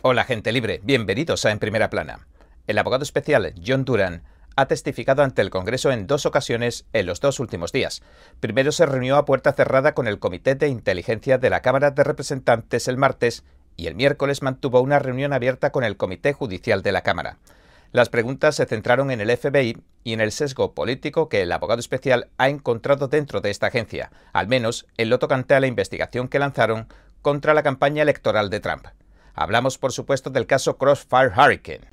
Hola gente libre, bienvenidos a En Primera Plana. El abogado especial John Duran ha testificado ante el Congreso en dos ocasiones en los dos últimos días. Primero se reunió a puerta cerrada con el Comité de Inteligencia de la Cámara de Representantes el martes y el miércoles mantuvo una reunión abierta con el Comité Judicial de la Cámara. Las preguntas se centraron en el FBI y en el sesgo político que el abogado especial ha encontrado dentro de esta agencia, al menos en lo tocante a la investigación que lanzaron contra la campaña electoral de Trump. Hablamos, por supuesto, del caso Crossfire Hurricane.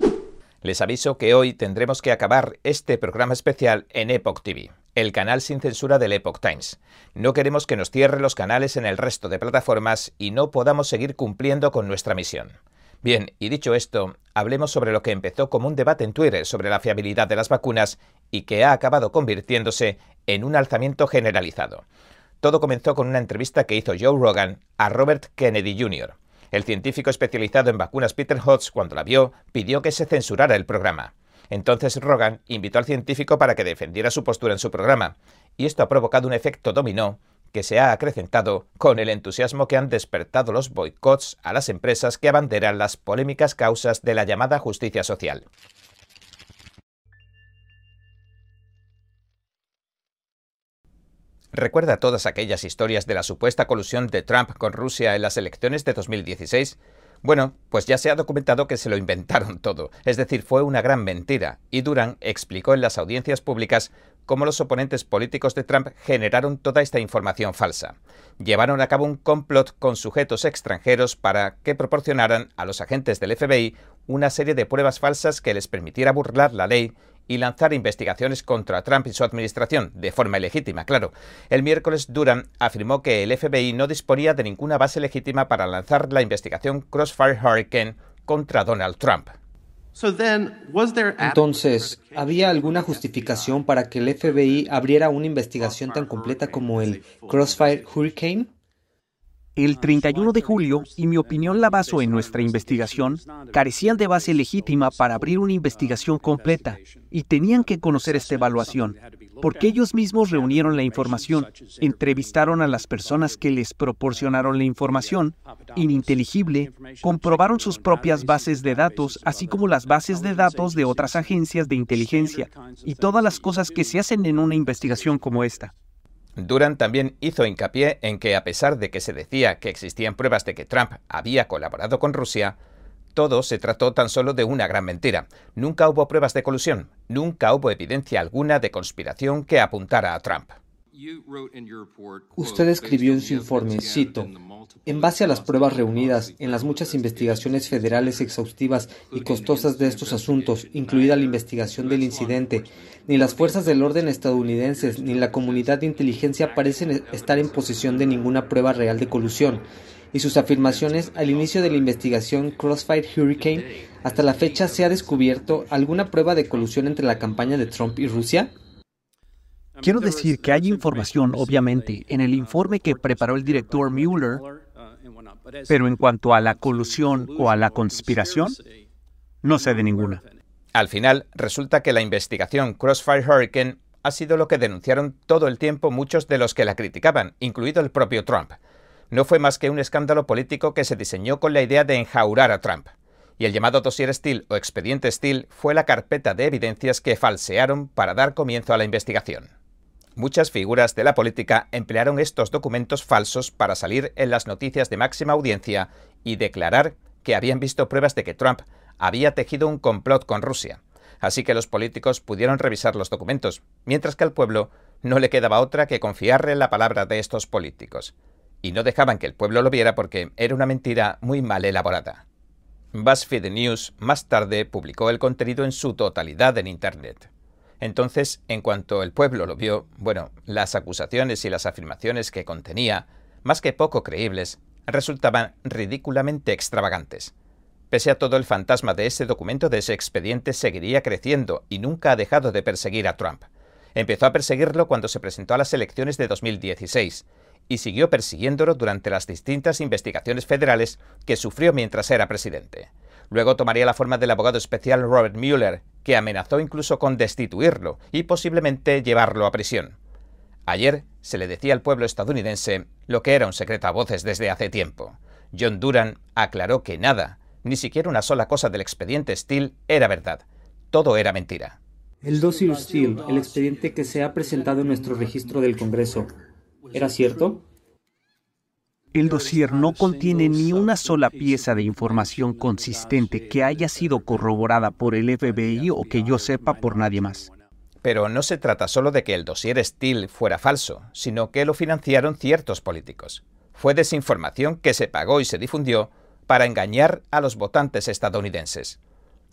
Les aviso que hoy tendremos que acabar este programa especial en Epoch TV, el canal sin censura del Epoch Times. No queremos que nos cierre los canales en el resto de plataformas y no podamos seguir cumpliendo con nuestra misión. Bien, y dicho esto, hablemos sobre lo que empezó como un debate en Twitter sobre la fiabilidad de las vacunas y que ha acabado convirtiéndose en un alzamiento generalizado. Todo comenzó con una entrevista que hizo Joe Rogan a Robert Kennedy Jr. El científico especializado en vacunas Peter Hotz, cuando la vio, pidió que se censurara el programa. Entonces Rogan invitó al científico para que defendiera su postura en su programa, y esto ha provocado un efecto dominó que se ha acrecentado con el entusiasmo que han despertado los boicots a las empresas que abanderan las polémicas causas de la llamada justicia social. ¿Recuerda todas aquellas historias de la supuesta colusión de Trump con Rusia en las elecciones de 2016? Bueno, pues ya se ha documentado que se lo inventaron todo, es decir, fue una gran mentira, y Duran explicó en las audiencias públicas cómo los oponentes políticos de Trump generaron toda esta información falsa. Llevaron a cabo un complot con sujetos extranjeros para que proporcionaran a los agentes del FBI una serie de pruebas falsas que les permitiera burlar la ley y lanzar investigaciones contra Trump y su administración, de forma ilegítima, claro. El miércoles Duran afirmó que el FBI no disponía de ninguna base legítima para lanzar la investigación Crossfire Hurricane contra Donald Trump. Entonces, ¿había alguna justificación para que el FBI abriera una investigación tan completa como el Crossfire Hurricane? El 31 de julio, y mi opinión la baso en nuestra investigación, carecían de base legítima para abrir una investigación completa y tenían que conocer esta evaluación, porque ellos mismos reunieron la información, entrevistaron a las personas que les proporcionaron la información, ininteligible, comprobaron sus propias bases de datos, así como las bases de datos de otras agencias de inteligencia y todas las cosas que se hacen en una investigación como esta. Duran también hizo hincapié en que a pesar de que se decía que existían pruebas de que Trump había colaborado con Rusia, todo se trató tan solo de una gran mentira. Nunca hubo pruebas de colusión, nunca hubo evidencia alguna de conspiración que apuntara a Trump. Usted escribió en su informe, cito, en base a las pruebas reunidas en las muchas investigaciones federales exhaustivas y costosas de estos asuntos, incluida la investigación del incidente, ni las fuerzas del orden estadounidenses ni la comunidad de inteligencia parecen estar en posesión de ninguna prueba real de colusión, y sus afirmaciones al inicio de la investigación Crossfire Hurricane, hasta la fecha se ha descubierto alguna prueba de colusión entre la campaña de Trump y Rusia? Quiero decir que hay información, obviamente, en el informe que preparó el director Mueller, pero en cuanto a la colusión o a la conspiración, no sé de ninguna. Al final, resulta que la investigación Crossfire Hurricane ha sido lo que denunciaron todo el tiempo muchos de los que la criticaban, incluido el propio Trump. No fue más que un escándalo político que se diseñó con la idea de enjaurar a Trump y el llamado dossier Steele o expediente Steele fue la carpeta de evidencias que falsearon para dar comienzo a la investigación. Muchas figuras de la política emplearon estos documentos falsos para salir en las noticias de máxima audiencia y declarar que habían visto pruebas de que Trump había tejido un complot con Rusia. Así que los políticos pudieron revisar los documentos, mientras que al pueblo no le quedaba otra que confiarle en la palabra de estos políticos. Y no dejaban que el pueblo lo viera porque era una mentira muy mal elaborada. BuzzFeed News más tarde publicó el contenido en su totalidad en Internet. Entonces, en cuanto el pueblo lo vio, bueno, las acusaciones y las afirmaciones que contenía, más que poco creíbles, resultaban ridículamente extravagantes. Pese a todo, el fantasma de ese documento, de ese expediente, seguiría creciendo y nunca ha dejado de perseguir a Trump. Empezó a perseguirlo cuando se presentó a las elecciones de 2016 y siguió persiguiéndolo durante las distintas investigaciones federales que sufrió mientras era presidente. Luego tomaría la forma del abogado especial Robert Mueller, que amenazó incluso con destituirlo y posiblemente llevarlo a prisión. Ayer se le decía al pueblo estadounidense lo que era un secreto a voces desde hace tiempo. John Duran aclaró que nada, Ni siquiera una sola cosa del expediente Steele era verdad. Todo era mentira. El dossier Steele, el expediente que se ha presentado en nuestro registro del Congreso, ¿era cierto? El dossier no contiene ni una sola pieza de información consistente que haya sido corroborada por el FBI o que yo sepa por nadie más. Pero no se trata solo de que el dossier Steele fuera falso, sino que lo financiaron ciertos políticos. Fue desinformación que se pagó y se difundió para engañar a los votantes estadounidenses.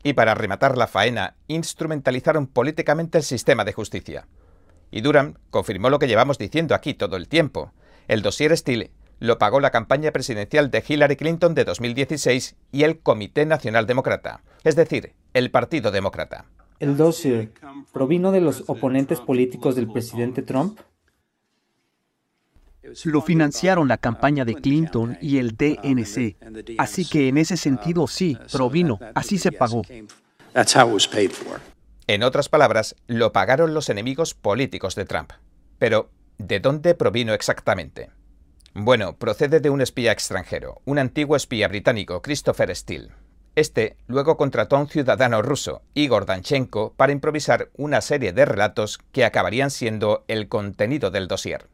Y para rematar la faena, instrumentalizaron políticamente el sistema de justicia. Y Durham confirmó lo que llevamos diciendo aquí todo el tiempo. El dossier Steele lo pagó la campaña presidencial de Hillary Clinton de 2016 y el Comité Nacional Demócrata, es decir, el Partido Demócrata. ¿El dossier provino de los oponentes políticos del presidente Trump? Lo financiaron la campaña de Clinton y el DNC. Así que en ese sentido sí, provino, así se pagó. En otras palabras, lo pagaron los enemigos políticos de Trump. Pero, ¿de dónde provino exactamente? Bueno, procede de un espía extranjero, un antiguo espía británico, Christopher Steele. Este luego contrató a un ciudadano ruso, Igor Danchenko, para improvisar una serie de relatos que acabarían siendo el contenido del dossier.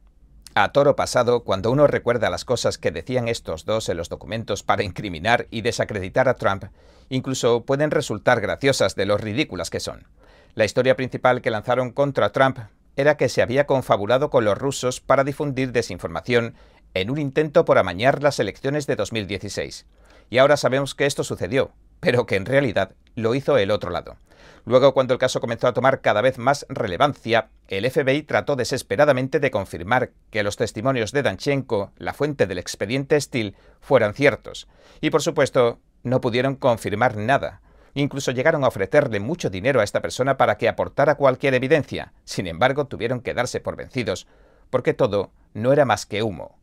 A toro pasado, cuando uno recuerda las cosas que decían estos dos en los documentos para incriminar y desacreditar a Trump, incluso pueden resultar graciosas de lo ridículas que son. La historia principal que lanzaron contra Trump era que se había confabulado con los rusos para difundir desinformación en un intento por amañar las elecciones de 2016. Y ahora sabemos que esto sucedió, pero que en realidad lo hizo el otro lado. Luego, cuando el caso comenzó a tomar cada vez más relevancia, el FBI trató desesperadamente de confirmar que los testimonios de Danchenko, la fuente del expediente Steele, fueran ciertos. Y por supuesto, no pudieron confirmar nada. Incluso llegaron a ofrecerle mucho dinero a esta persona para que aportara cualquier evidencia. Sin embargo, tuvieron que darse por vencidos, porque todo no era más que humo.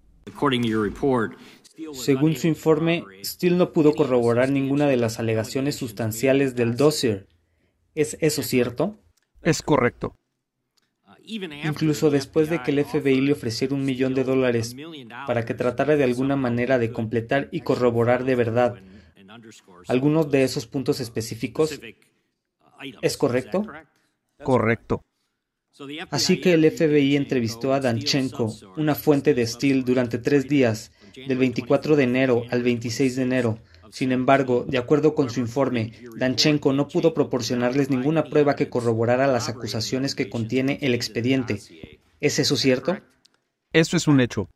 Según su informe, Steele no pudo corroborar ninguna de las alegaciones sustanciales del dossier. ¿Es eso cierto? Es correcto. Incluso después de que el FBI le ofreciera un millón de dólares para que tratara de alguna manera de completar y corroborar de verdad algunos de esos puntos específicos, ¿es correcto? Correcto. Así que el FBI entrevistó a Danchenko, una fuente de Steele, durante tres días, del 24 de enero al 26 de enero. Sin embargo, de acuerdo con su informe, Danchenko no pudo proporcionarles ninguna prueba que corroborara las acusaciones que contiene el expediente. ¿Es eso cierto? Eso es un hecho.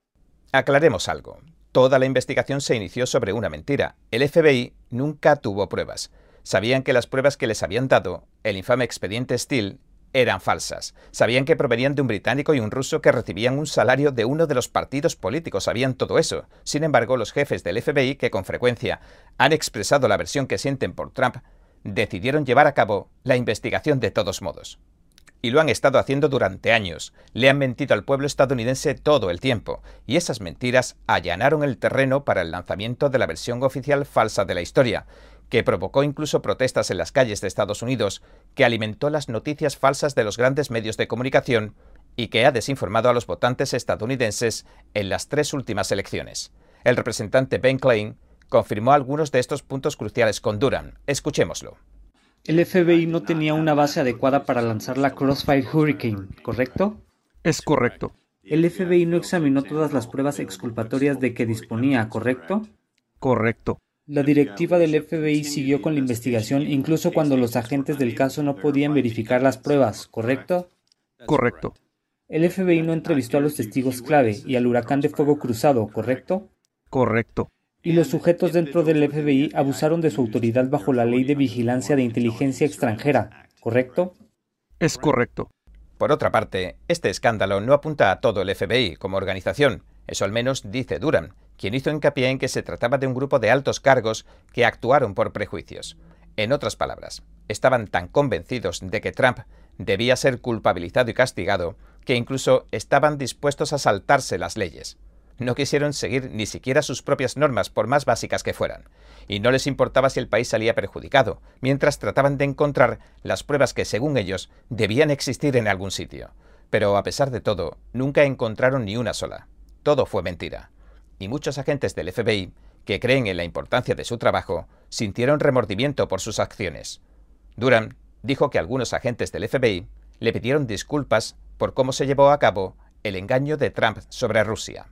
Aclaremos algo. Toda la investigación se inició sobre una mentira. El FBI nunca tuvo pruebas. Sabían que las pruebas que les habían dado, el infame expediente Steele, eran falsas. Sabían que provenían de un británico y un ruso que recibían un salario de uno de los partidos políticos. Sabían todo eso. Sin embargo, los jefes del FBI, que con frecuencia han expresado la versión que sienten por Trump, decidieron llevar a cabo la investigación de todos modos. Y lo han estado haciendo durante años. Le han mentido al pueblo estadounidense todo el tiempo, y esas mentiras allanaron el terreno para el lanzamiento de la versión oficial falsa de la historia, que provocó incluso protestas en las calles de Estados Unidos, que alimentó las noticias falsas de los grandes medios de comunicación y que ha desinformado a los votantes estadounidenses en las tres últimas elecciones. El representante Ben Klein confirmó algunos de estos puntos cruciales con Durham. Escuchémoslo. El FBI no tenía una base adecuada para lanzar la Crossfire Hurricane, ¿correcto? Es correcto. El FBI no examinó todas las pruebas exculpatorias de que disponía, ¿correcto? Correcto. La directiva del FBI siguió con la investigación incluso cuando los agentes del caso no podían verificar las pruebas, ¿correcto? Correcto. El FBI no entrevistó a los testigos clave y al huracán de fuego cruzado, ¿correcto? Correcto. Y los sujetos dentro del FBI abusaron de su autoridad bajo la ley de vigilancia de inteligencia extranjera, ¿correcto? Es correcto. Por otra parte, este escándalo no apunta a todo el FBI como organización, eso al menos dice Durham, quien hizo hincapié en que se trataba de un grupo de altos cargos que actuaron por prejuicios. En otras palabras, estaban tan convencidos de que Trump debía ser culpabilizado y castigado que incluso estaban dispuestos a saltarse las leyes. No quisieron seguir ni siquiera sus propias normas, por más básicas que fueran, y no les importaba si el país salía perjudicado, mientras trataban de encontrar las pruebas que, según ellos, debían existir en algún sitio. Pero a pesar de todo, nunca encontraron ni una sola. Todo fue mentira y muchos agentes del FBI que creen en la importancia de su trabajo, sintieron remordimiento por sus acciones. Durham dijo que algunos agentes del FBI le pidieron disculpas por cómo se llevó a cabo el engaño de Trump sobre Rusia.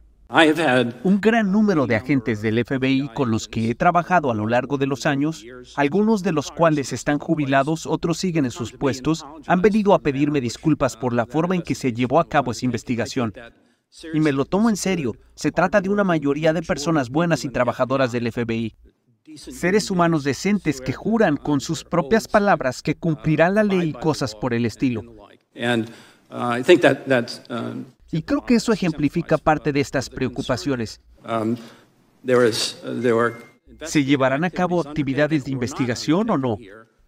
Un gran número de agentes del FBI con los que he trabajado a lo largo de los años, algunos de los cuales están jubilados, otros siguen en sus puestos, han venido a pedirme disculpas por la forma en que se llevó a cabo esa investigación. Y me lo tomo en serio, se trata de una mayoría de personas buenas y trabajadoras del FBI. Seres humanos decentes que juran con sus propias palabras que cumplirán la ley y cosas por el estilo. Y creo que eso ejemplifica parte de estas preocupaciones. Um, uh, ¿Se llevarán a cabo actividades de investigación o no?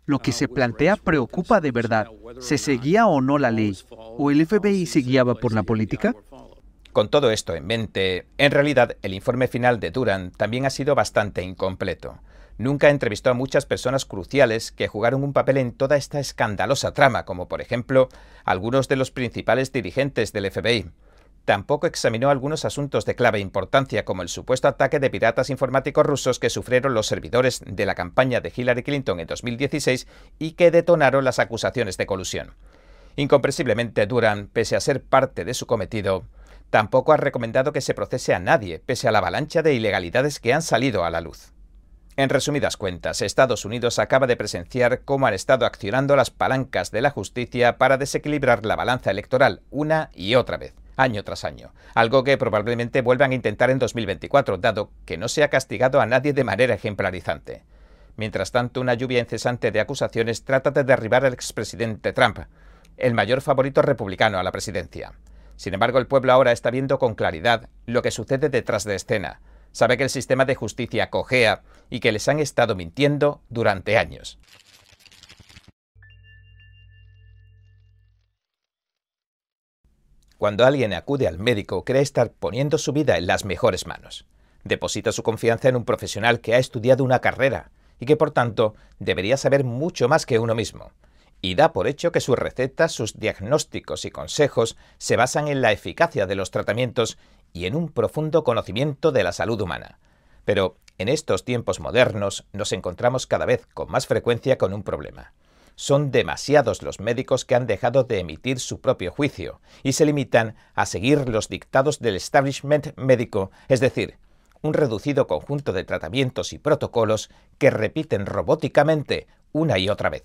Lo que se plantea preocupa de verdad. ¿Se seguía o no la ley? ¿O el FBI se guiaba por la política? Con todo esto en mente, en realidad el informe final de Duran también ha sido bastante incompleto. Nunca entrevistó a muchas personas cruciales que jugaron un papel en toda esta escandalosa trama, como por ejemplo algunos de los principales dirigentes del FBI. Tampoco examinó algunos asuntos de clave importancia, como el supuesto ataque de piratas informáticos rusos que sufrieron los servidores de la campaña de Hillary Clinton en 2016 y que detonaron las acusaciones de colusión. Incomprensiblemente, Duran, pese a ser parte de su cometido, tampoco ha recomendado que se procese a nadie, pese a la avalancha de ilegalidades que han salido a la luz. En resumidas cuentas, Estados Unidos acaba de presenciar cómo han estado accionando las palancas de la justicia para desequilibrar la balanza electoral una y otra vez, año tras año, algo que probablemente vuelvan a intentar en 2024, dado que no se ha castigado a nadie de manera ejemplarizante. Mientras tanto, una lluvia incesante de acusaciones trata de derribar al expresidente Trump, el mayor favorito republicano a la presidencia. Sin embargo, el pueblo ahora está viendo con claridad lo que sucede detrás de escena, sabe que el sistema de justicia cojea y que les han estado mintiendo durante años. Cuando alguien acude al médico cree estar poniendo su vida en las mejores manos. Deposita su confianza en un profesional que ha estudiado una carrera y que por tanto debería saber mucho más que uno mismo. Y da por hecho que sus recetas, sus diagnósticos y consejos se basan en la eficacia de los tratamientos y en un profundo conocimiento de la salud humana. Pero en estos tiempos modernos nos encontramos cada vez con más frecuencia con un problema. Son demasiados los médicos que han dejado de emitir su propio juicio y se limitan a seguir los dictados del establishment médico, es decir, un reducido conjunto de tratamientos y protocolos que repiten robóticamente una y otra vez.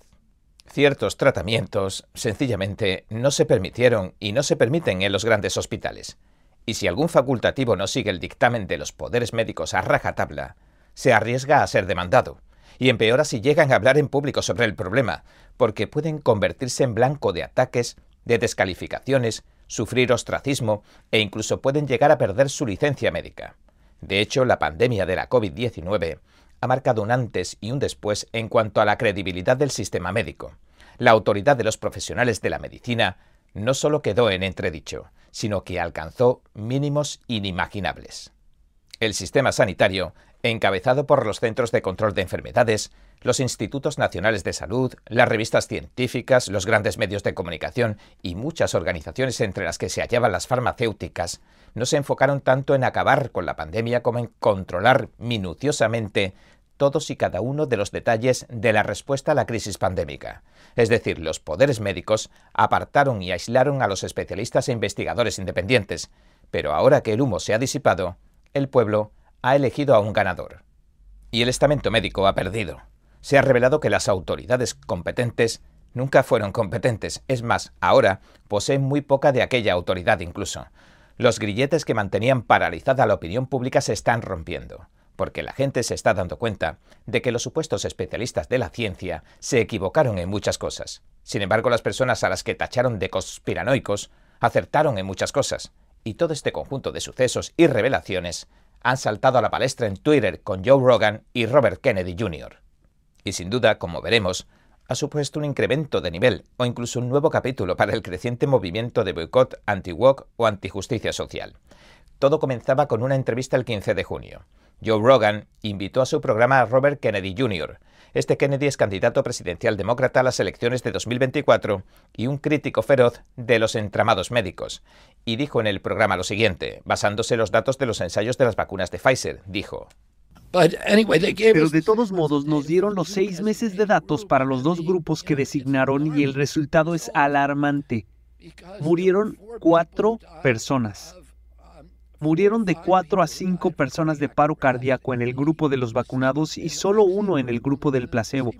Ciertos tratamientos sencillamente no se permitieron y no se permiten en los grandes hospitales y si algún facultativo no sigue el dictamen de los poderes médicos a rajatabla, se arriesga a ser demandado, y empeora si llegan a hablar en público sobre el problema, porque pueden convertirse en blanco de ataques, de descalificaciones, sufrir ostracismo e incluso pueden llegar a perder su licencia médica. De hecho, la pandemia de la COVID-19 ha marcado un antes y un después en cuanto a la credibilidad del sistema médico. La autoridad de los profesionales de la medicina no solo quedó en entredicho, sino que alcanzó mínimos inimaginables. El sistema sanitario, encabezado por los Centros de Control de Enfermedades, los Institutos Nacionales de Salud, las revistas científicas, los grandes medios de comunicación y muchas organizaciones entre las que se hallaban las farmacéuticas, no se enfocaron tanto en acabar con la pandemia como en controlar minuciosamente todos y cada uno de los detalles de la respuesta a la crisis pandémica. Es decir, los poderes médicos apartaron y aislaron a los especialistas e investigadores independientes, pero ahora que el humo se ha disipado, el pueblo ha elegido a un ganador. Y el estamento médico ha perdido. Se ha revelado que las autoridades competentes nunca fueron competentes, es más, ahora poseen muy poca de aquella autoridad incluso. Los grilletes que mantenían paralizada la opinión pública se están rompiendo porque la gente se está dando cuenta de que los supuestos especialistas de la ciencia se equivocaron en muchas cosas. Sin embargo, las personas a las que tacharon de conspiranoicos acertaron en muchas cosas, y todo este conjunto de sucesos y revelaciones han saltado a la palestra en Twitter con Joe Rogan y Robert Kennedy Jr. Y sin duda, como veremos, ha supuesto un incremento de nivel o incluso un nuevo capítulo para el creciente movimiento de boicot anti-woke o antijusticia social. Todo comenzaba con una entrevista el 15 de junio. Joe Rogan invitó a su programa a Robert Kennedy Jr. Este Kennedy es candidato presidencial demócrata a las elecciones de 2024 y un crítico feroz de los entramados médicos. Y dijo en el programa lo siguiente, basándose en los datos de los ensayos de las vacunas de Pfizer, dijo, Pero de todos modos nos dieron los seis meses de datos para los dos grupos que designaron y el resultado es alarmante. Murieron cuatro personas. Murieron de cuatro a cinco personas de paro cardíaco en el grupo de los vacunados y solo uno en el grupo del placebo.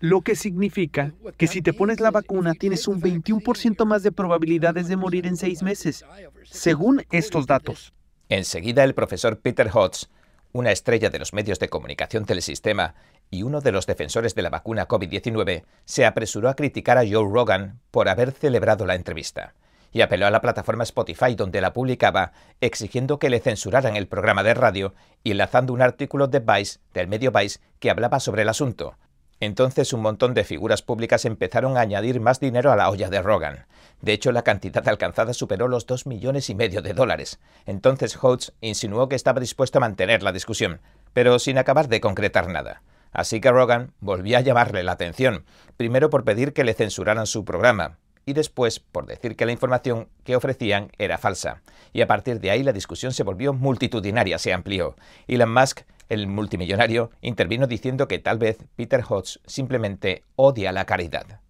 Lo que significa que si te pones la vacuna tienes un 21% más de probabilidades de morir en seis meses, según estos datos. Enseguida el profesor Peter Hotz, una estrella de los medios de comunicación del sistema y uno de los defensores de la vacuna COVID-19, se apresuró a criticar a Joe Rogan por haber celebrado la entrevista y apeló a la plataforma Spotify donde la publicaba, exigiendo que le censuraran el programa de radio y enlazando un artículo de Vice, del medio Vice, que hablaba sobre el asunto. Entonces un montón de figuras públicas empezaron a añadir más dinero a la olla de Rogan. De hecho, la cantidad alcanzada superó los dos millones y medio de dólares. Entonces Holtz insinuó que estaba dispuesto a mantener la discusión, pero sin acabar de concretar nada. Así que Rogan volvió a llamarle la atención, primero por pedir que le censuraran su programa, y después por decir que la información que ofrecían era falsa. Y a partir de ahí la discusión se volvió multitudinaria, se amplió. Elon Musk, el multimillonario, intervino diciendo que tal vez Peter Hodge simplemente odia la caridad.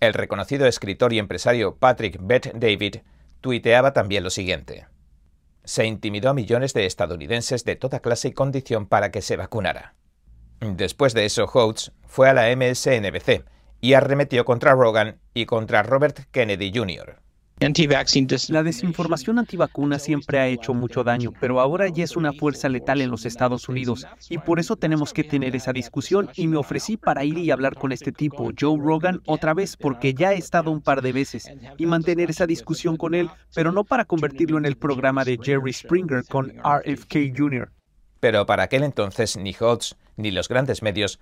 El reconocido escritor y empresario Patrick Bet David tuiteaba también lo siguiente. Se intimidó a millones de estadounidenses de toda clase y condición para que se vacunara. Después de eso, Hodge fue a la MSNBC, y arremetió contra Rogan y contra Robert Kennedy Jr. La desinformación antivacuna siempre ha hecho mucho daño, pero ahora ya es una fuerza letal en los Estados Unidos y por eso tenemos que tener esa discusión y me ofrecí para ir y hablar con este tipo, Joe Rogan, otra vez porque ya he estado un par de veces y mantener esa discusión con él, pero no para convertirlo en el programa de Jerry Springer con RFK Jr. Pero para aquel entonces ni Hodge ni los grandes medios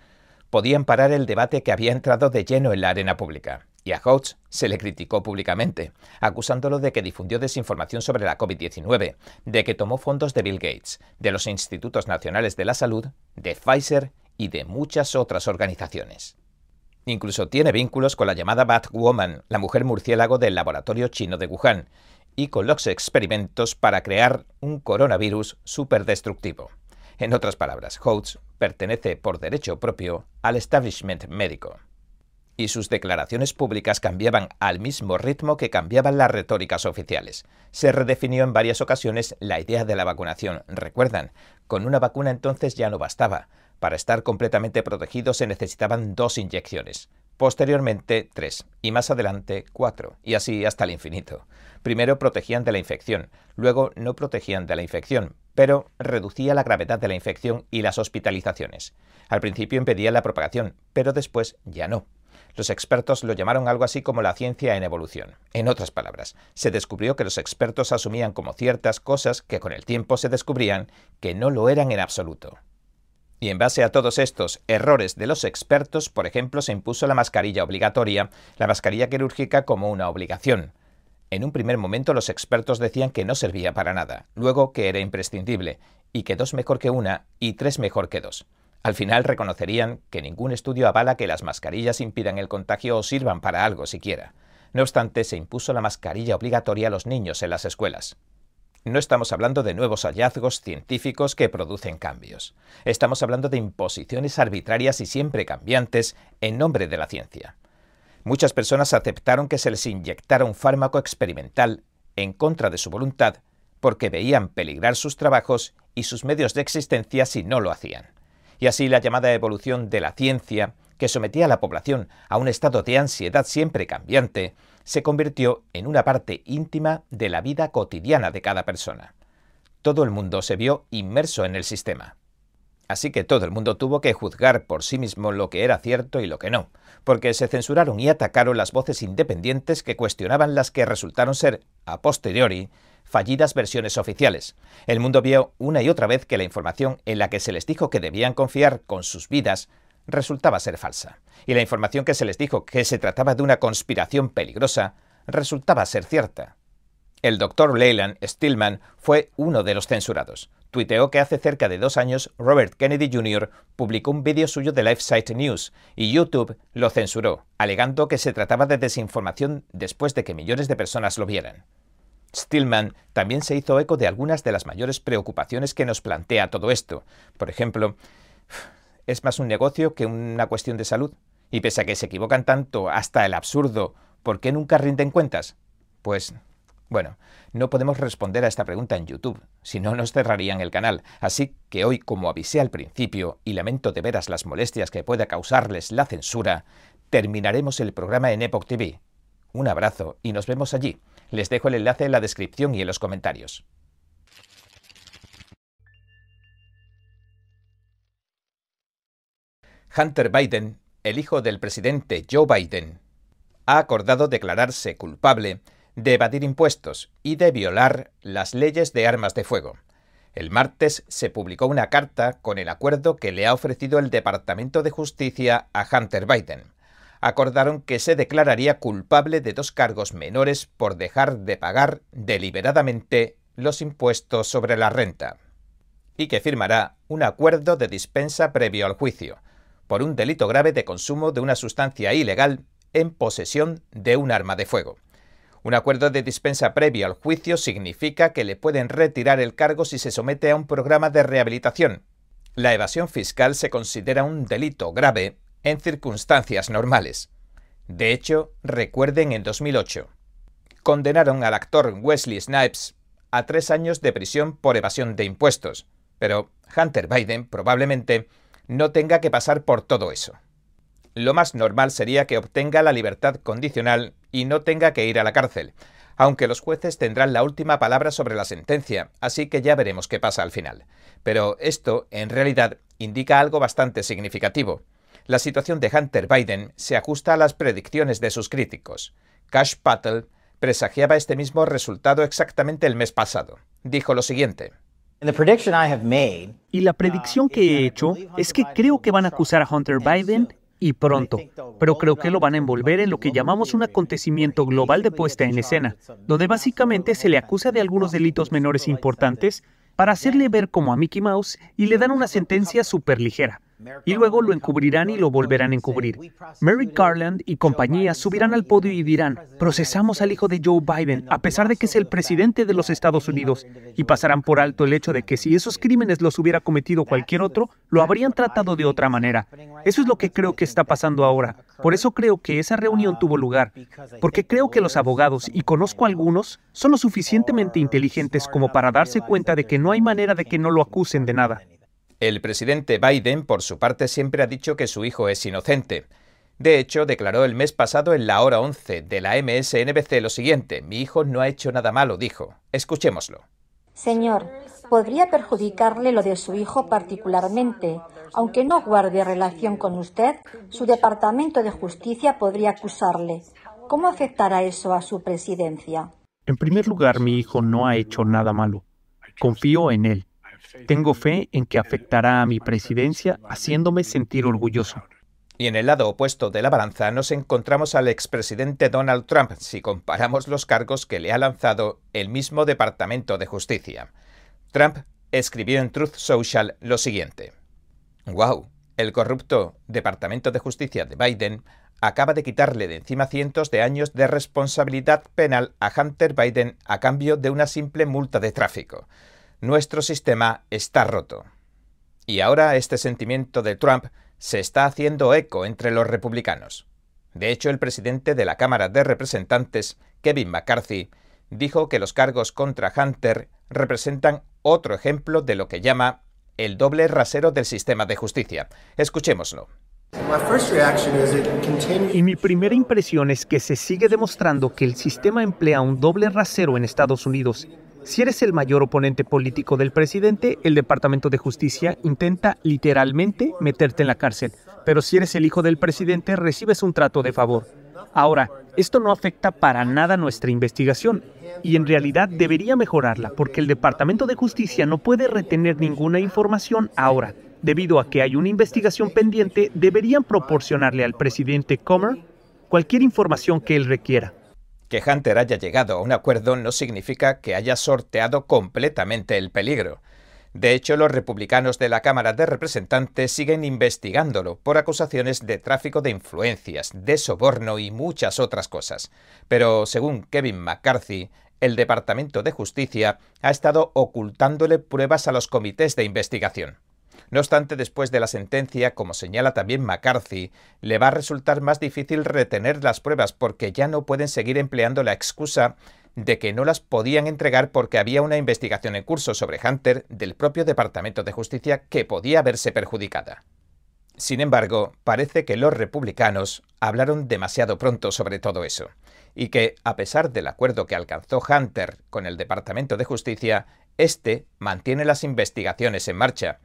podían parar el debate que había entrado de lleno en la arena pública. Y a Hodge se le criticó públicamente, acusándolo de que difundió desinformación sobre la COVID-19, de que tomó fondos de Bill Gates, de los Institutos Nacionales de la Salud, de Pfizer y de muchas otras organizaciones. Incluso tiene vínculos con la llamada Batwoman, la mujer murciélago del laboratorio chino de Wuhan, y con los experimentos para crear un coronavirus superdestructivo. En otras palabras, Hodge pertenece por derecho propio al establishment médico. Y sus declaraciones públicas cambiaban al mismo ritmo que cambiaban las retóricas oficiales. Se redefinió en varias ocasiones la idea de la vacunación. Recuerdan, con una vacuna entonces ya no bastaba. Para estar completamente protegidos se necesitaban dos inyecciones. Posteriormente, tres. Y más adelante, cuatro. Y así hasta el infinito. Primero protegían de la infección, luego no protegían de la infección, pero reducía la gravedad de la infección y las hospitalizaciones. Al principio impedía la propagación, pero después ya no. Los expertos lo llamaron algo así como la ciencia en evolución. En otras palabras, se descubrió que los expertos asumían como ciertas cosas que con el tiempo se descubrían que no lo eran en absoluto. Y en base a todos estos errores de los expertos, por ejemplo, se impuso la mascarilla obligatoria, la mascarilla quirúrgica como una obligación. En un primer momento los expertos decían que no servía para nada, luego que era imprescindible, y que dos mejor que una y tres mejor que dos. Al final reconocerían que ningún estudio avala que las mascarillas impidan el contagio o sirvan para algo siquiera. No obstante, se impuso la mascarilla obligatoria a los niños en las escuelas. No estamos hablando de nuevos hallazgos científicos que producen cambios. Estamos hablando de imposiciones arbitrarias y siempre cambiantes en nombre de la ciencia. Muchas personas aceptaron que se les inyectara un fármaco experimental en contra de su voluntad porque veían peligrar sus trabajos y sus medios de existencia si no lo hacían. Y así la llamada evolución de la ciencia, que sometía a la población a un estado de ansiedad siempre cambiante, se convirtió en una parte íntima de la vida cotidiana de cada persona. Todo el mundo se vio inmerso en el sistema. Así que todo el mundo tuvo que juzgar por sí mismo lo que era cierto y lo que no, porque se censuraron y atacaron las voces independientes que cuestionaban las que resultaron ser, a posteriori, fallidas versiones oficiales. El mundo vio una y otra vez que la información en la que se les dijo que debían confiar con sus vidas resultaba ser falsa, y la información que se les dijo que se trataba de una conspiración peligrosa resultaba ser cierta. El doctor Leyland Stillman fue uno de los censurados tuiteó que hace cerca de dos años Robert Kennedy Jr. publicó un vídeo suyo de LifeSite News y YouTube lo censuró, alegando que se trataba de desinformación después de que millones de personas lo vieran. Stillman también se hizo eco de algunas de las mayores preocupaciones que nos plantea todo esto. Por ejemplo, ¿es más un negocio que una cuestión de salud? Y pese a que se equivocan tanto hasta el absurdo, ¿por qué nunca rinden cuentas? Pues, bueno, no podemos responder a esta pregunta en YouTube, si no nos cerrarían el canal. Así que hoy, como avisé al principio, y lamento de veras las molestias que pueda causarles la censura, terminaremos el programa en Epoch TV. Un abrazo y nos vemos allí. Les dejo el enlace en la descripción y en los comentarios. Hunter Biden, el hijo del presidente Joe Biden, ha acordado declararse culpable de evadir impuestos y de violar las leyes de armas de fuego. El martes se publicó una carta con el acuerdo que le ha ofrecido el Departamento de Justicia a Hunter Biden. Acordaron que se declararía culpable de dos cargos menores por dejar de pagar deliberadamente los impuestos sobre la renta y que firmará un acuerdo de dispensa previo al juicio, por un delito grave de consumo de una sustancia ilegal en posesión de un arma de fuego. Un acuerdo de dispensa previo al juicio significa que le pueden retirar el cargo si se somete a un programa de rehabilitación. La evasión fiscal se considera un delito grave en circunstancias normales. De hecho, recuerden en 2008. Condenaron al actor Wesley Snipes a tres años de prisión por evasión de impuestos, pero Hunter Biden probablemente no tenga que pasar por todo eso lo más normal sería que obtenga la libertad condicional y no tenga que ir a la cárcel, aunque los jueces tendrán la última palabra sobre la sentencia, así que ya veremos qué pasa al final. Pero esto, en realidad, indica algo bastante significativo. La situación de Hunter Biden se ajusta a las predicciones de sus críticos. Cash Patel presagiaba este mismo resultado exactamente el mes pasado. Dijo lo siguiente. Y la predicción que he hecho es que creo que van a acusar a Hunter Biden y pronto, pero creo que lo van a envolver en lo que llamamos un acontecimiento global de puesta en escena, donde básicamente se le acusa de algunos delitos menores importantes para hacerle ver como a Mickey Mouse y le dan una sentencia súper ligera y luego lo encubrirán y lo volverán a encubrir. Merrick Garland y compañía subirán al podio y dirán, procesamos al hijo de Joe Biden, a pesar de que es el presidente de los Estados Unidos, y pasarán por alto el hecho de que si esos crímenes los hubiera cometido cualquier otro, lo habrían tratado de otra manera. Eso es lo que creo que está pasando ahora. Por eso creo que esa reunión tuvo lugar, porque creo que los abogados, y conozco algunos, son lo suficientemente inteligentes como para darse cuenta de que no hay manera de que no lo acusen de nada. El presidente Biden, por su parte, siempre ha dicho que su hijo es inocente. De hecho, declaró el mes pasado en la hora 11 de la MSNBC lo siguiente, mi hijo no ha hecho nada malo, dijo. Escuchémoslo. Señor, podría perjudicarle lo de su hijo particularmente. Aunque no guarde relación con usted, su Departamento de Justicia podría acusarle. ¿Cómo afectará eso a su presidencia? En primer lugar, mi hijo no ha hecho nada malo. Confío en él. Tengo fe en que afectará a mi presidencia haciéndome sentir orgulloso. Y en el lado opuesto de la balanza nos encontramos al expresidente Donald Trump si comparamos los cargos que le ha lanzado el mismo Departamento de Justicia. Trump escribió en Truth Social lo siguiente. ¡Wow! El corrupto Departamento de Justicia de Biden acaba de quitarle de encima cientos de años de responsabilidad penal a Hunter Biden a cambio de una simple multa de tráfico. Nuestro sistema está roto. Y ahora este sentimiento de Trump se está haciendo eco entre los republicanos. De hecho, el presidente de la Cámara de Representantes, Kevin McCarthy, dijo que los cargos contra Hunter representan otro ejemplo de lo que llama el doble rasero del sistema de justicia. Escuchémoslo. Y mi primera impresión es que se sigue demostrando que el sistema emplea un doble rasero en Estados Unidos si eres el mayor oponente político del presidente, el Departamento de Justicia intenta literalmente meterte en la cárcel. Pero si eres el hijo del presidente, recibes un trato de favor. Ahora, esto no afecta para nada nuestra investigación y en realidad debería mejorarla porque el Departamento de Justicia no puede retener ninguna información ahora. Debido a que hay una investigación pendiente, deberían proporcionarle al presidente Comer cualquier información que él requiera. Que Hunter haya llegado a un acuerdo no significa que haya sorteado completamente el peligro. De hecho, los republicanos de la Cámara de Representantes siguen investigándolo por acusaciones de tráfico de influencias, de soborno y muchas otras cosas. Pero, según Kevin McCarthy, el Departamento de Justicia ha estado ocultándole pruebas a los comités de investigación. No obstante, después de la sentencia, como señala también McCarthy, le va a resultar más difícil retener las pruebas porque ya no pueden seguir empleando la excusa de que no las podían entregar porque había una investigación en curso sobre Hunter del propio Departamento de Justicia que podía verse perjudicada. Sin embargo, parece que los republicanos hablaron demasiado pronto sobre todo eso, y que, a pesar del acuerdo que alcanzó Hunter con el Departamento de Justicia, este mantiene las investigaciones en marcha.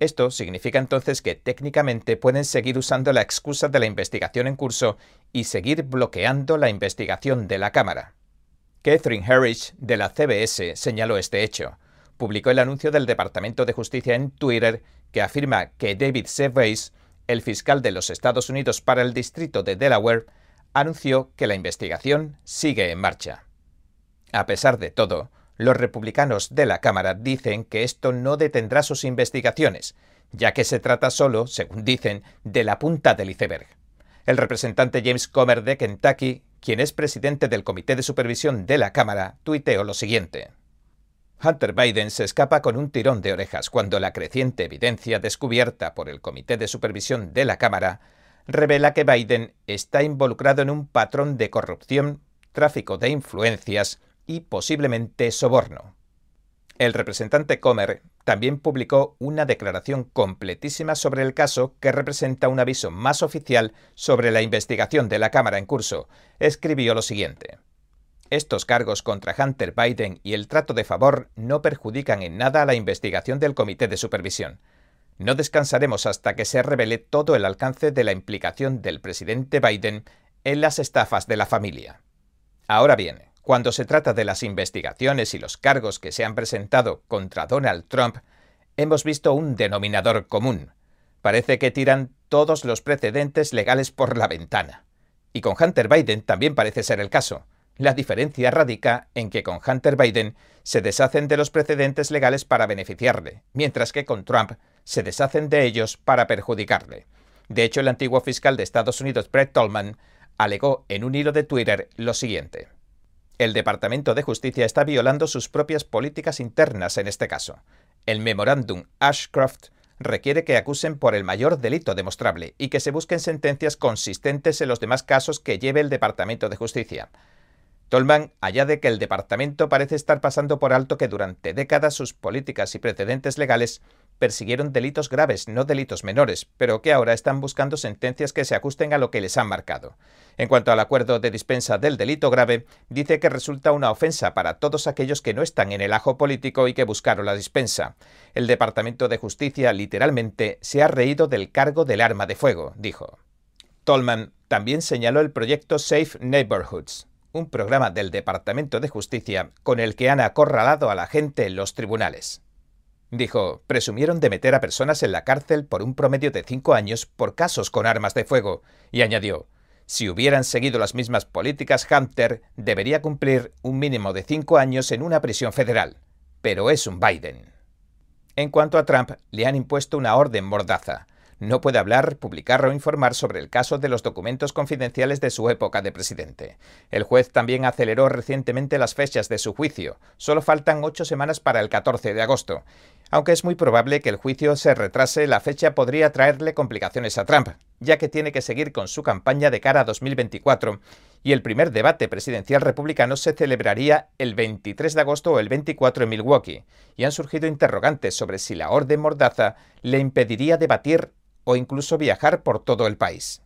Esto significa entonces que técnicamente pueden seguir usando la excusa de la investigación en curso y seguir bloqueando la investigación de la Cámara. Catherine Harris, de la CBS, señaló este hecho. Publicó el anuncio del Departamento de Justicia en Twitter que afirma que David Seveis, el fiscal de los Estados Unidos para el Distrito de Delaware, anunció que la investigación sigue en marcha. A pesar de todo, los republicanos de la Cámara dicen que esto no detendrá sus investigaciones, ya que se trata solo, según dicen, de la punta del iceberg. El representante James Comer de Kentucky, quien es presidente del Comité de Supervisión de la Cámara, tuiteó lo siguiente. Hunter Biden se escapa con un tirón de orejas cuando la creciente evidencia descubierta por el Comité de Supervisión de la Cámara revela que Biden está involucrado en un patrón de corrupción, tráfico de influencias y posiblemente soborno. El representante Comer también publicó una declaración completísima sobre el caso que representa un aviso más oficial sobre la investigación de la Cámara en curso. Escribió lo siguiente. Estos cargos contra Hunter Biden y el trato de favor no perjudican en nada a la investigación del Comité de Supervisión. No descansaremos hasta que se revele todo el alcance de la implicación del presidente Biden en las estafas de la familia. Ahora bien, cuando se trata de las investigaciones y los cargos que se han presentado contra Donald Trump, hemos visto un denominador común. Parece que tiran todos los precedentes legales por la ventana. Y con Hunter Biden también parece ser el caso. La diferencia radica en que con Hunter Biden se deshacen de los precedentes legales para beneficiarle, mientras que con Trump se deshacen de ellos para perjudicarle. De hecho, el antiguo fiscal de Estados Unidos, Brett Tolman, alegó en un hilo de Twitter lo siguiente. El Departamento de Justicia está violando sus propias políticas internas en este caso. El memorándum Ashcroft requiere que acusen por el mayor delito demostrable y que se busquen sentencias consistentes en los demás casos que lleve el Departamento de Justicia. Tolman añade que el departamento parece estar pasando por alto que durante décadas sus políticas y precedentes legales persiguieron delitos graves, no delitos menores, pero que ahora están buscando sentencias que se ajusten a lo que les han marcado. En cuanto al acuerdo de dispensa del delito grave, dice que resulta una ofensa para todos aquellos que no están en el ajo político y que buscaron la dispensa. El Departamento de Justicia literalmente se ha reído del cargo del arma de fuego, dijo. Tolman también señaló el proyecto Safe Neighborhoods, un programa del Departamento de Justicia con el que han acorralado a la gente en los tribunales. Dijo, presumieron de meter a personas en la cárcel por un promedio de cinco años por casos con armas de fuego, y añadió, si hubieran seguido las mismas políticas, Hunter debería cumplir un mínimo de cinco años en una prisión federal. Pero es un Biden. En cuanto a Trump, le han impuesto una orden mordaza no puede hablar, publicar o informar sobre el caso de los documentos confidenciales de su época de presidente. El juez también aceleró recientemente las fechas de su juicio. Solo faltan ocho semanas para el 14 de agosto. Aunque es muy probable que el juicio se retrase, la fecha podría traerle complicaciones a Trump, ya que tiene que seguir con su campaña de cara a 2024 y el primer debate presidencial republicano se celebraría el 23 de agosto o el 24 en Milwaukee, y han surgido interrogantes sobre si la orden mordaza le impediría debatir o incluso viajar por todo el país.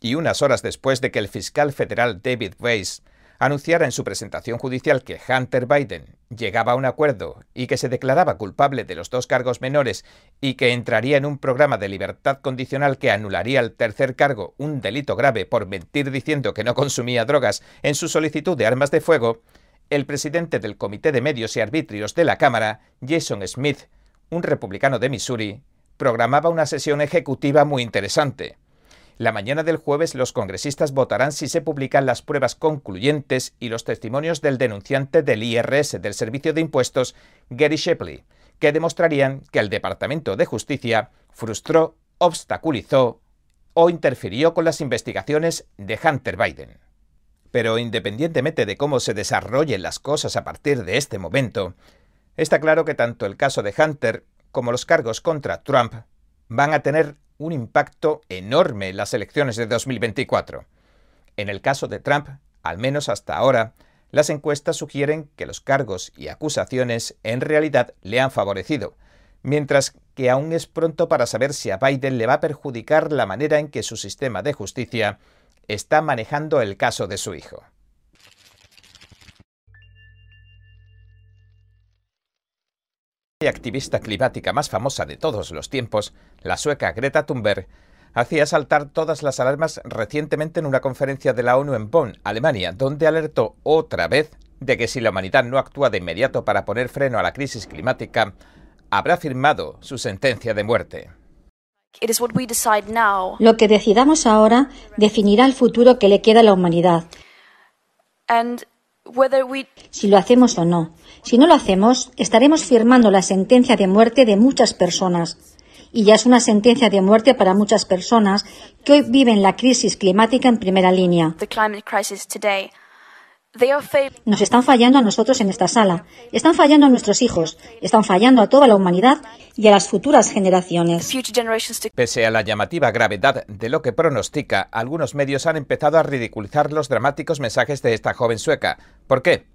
Y unas horas después de que el fiscal federal David Weiss anunciara en su presentación judicial que Hunter Biden llegaba a un acuerdo y que se declaraba culpable de los dos cargos menores y que entraría en un programa de libertad condicional que anularía el tercer cargo, un delito grave por mentir diciendo que no consumía drogas en su solicitud de armas de fuego, el presidente del Comité de Medios y Arbitrios de la Cámara, Jason Smith, un republicano de Missouri, programaba una sesión ejecutiva muy interesante. La mañana del jueves los congresistas votarán si se publican las pruebas concluyentes y los testimonios del denunciante del IRS del Servicio de Impuestos, Gary Shepley, que demostrarían que el Departamento de Justicia frustró, obstaculizó o interfirió con las investigaciones de Hunter Biden. Pero independientemente de cómo se desarrollen las cosas a partir de este momento, está claro que tanto el caso de Hunter como los cargos contra Trump van a tener un impacto enorme en las elecciones de 2024. En el caso de Trump, al menos hasta ahora, las encuestas sugieren que los cargos y acusaciones en realidad le han favorecido, mientras que aún es pronto para saber si a Biden le va a perjudicar la manera en que su sistema de justicia está manejando el caso de su hijo. La activista climática más famosa de todos los tiempos, la sueca Greta Thunberg, hacía saltar todas las alarmas recientemente en una conferencia de la ONU en Bonn, Alemania, donde alertó otra vez de que si la humanidad no actúa de inmediato para poner freno a la crisis climática, habrá firmado su sentencia de muerte. Lo que decidamos ahora definirá el futuro que le queda a la humanidad. Si lo hacemos o no. Si no lo hacemos, estaremos firmando la sentencia de muerte de muchas personas. Y ya es una sentencia de muerte para muchas personas que hoy viven la crisis climática en primera línea. Nos están fallando a nosotros en esta sala, están fallando a nuestros hijos, están fallando a toda la humanidad y a las futuras generaciones. Pese a la llamativa gravedad de lo que pronostica, algunos medios han empezado a ridiculizar los dramáticos mensajes de esta joven sueca. ¿Por qué?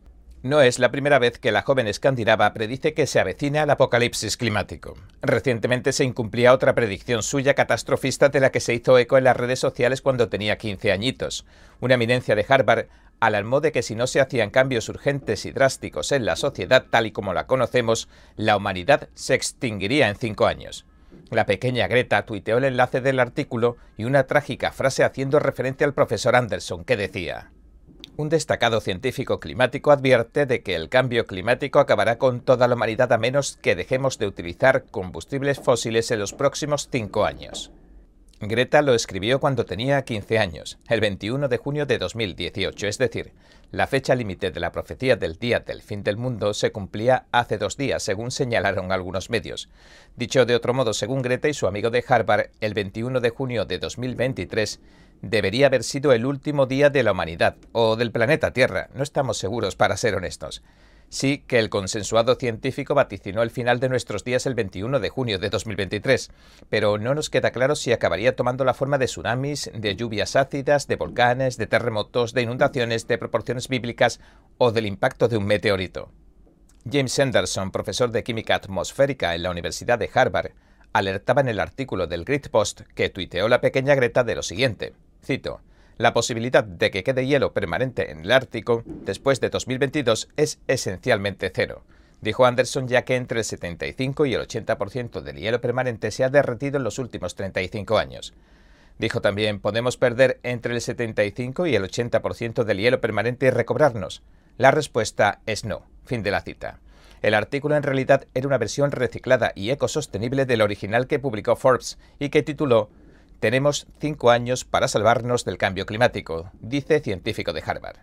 No es la primera vez que la joven escandinava predice que se avecina el apocalipsis climático. Recientemente se incumplía otra predicción suya catastrofista de la que se hizo eco en las redes sociales cuando tenía 15 añitos. Una eminencia de Harvard alarmó de que si no se hacían cambios urgentes y drásticos en la sociedad tal y como la conocemos, la humanidad se extinguiría en cinco años. La pequeña Greta tuiteó el enlace del artículo y una trágica frase haciendo referencia al profesor Anderson que decía un destacado científico climático advierte de que el cambio climático acabará con toda la humanidad a menos que dejemos de utilizar combustibles fósiles en los próximos cinco años. Greta lo escribió cuando tenía 15 años, el 21 de junio de 2018, es decir, la fecha límite de la profecía del día del fin del mundo se cumplía hace dos días, según señalaron algunos medios. Dicho de otro modo, según Greta y su amigo de Harvard, el 21 de junio de 2023 debería haber sido el último día de la humanidad o del planeta Tierra. No estamos seguros, para ser honestos. Sí que el consensuado científico vaticinó el final de nuestros días el 21 de junio de 2023, pero no nos queda claro si acabaría tomando la forma de tsunamis, de lluvias ácidas, de volcanes, de terremotos, de inundaciones de proporciones bíblicas o del impacto de un meteorito. James Henderson, profesor de química atmosférica en la Universidad de Harvard, alertaba en el artículo del Grid Post que tuiteó la pequeña Greta de lo siguiente. Cito, la posibilidad de que quede hielo permanente en el Ártico después de 2022 es esencialmente cero, dijo Anderson, ya que entre el 75 y el 80% del hielo permanente se ha derretido en los últimos 35 años. Dijo también, podemos perder entre el 75 y el 80% del hielo permanente y recobrarnos. La respuesta es no. Fin de la cita. El artículo en realidad era una versión reciclada y ecosostenible del original que publicó Forbes y que tituló tenemos cinco años para salvarnos del cambio climático, dice científico de Harvard.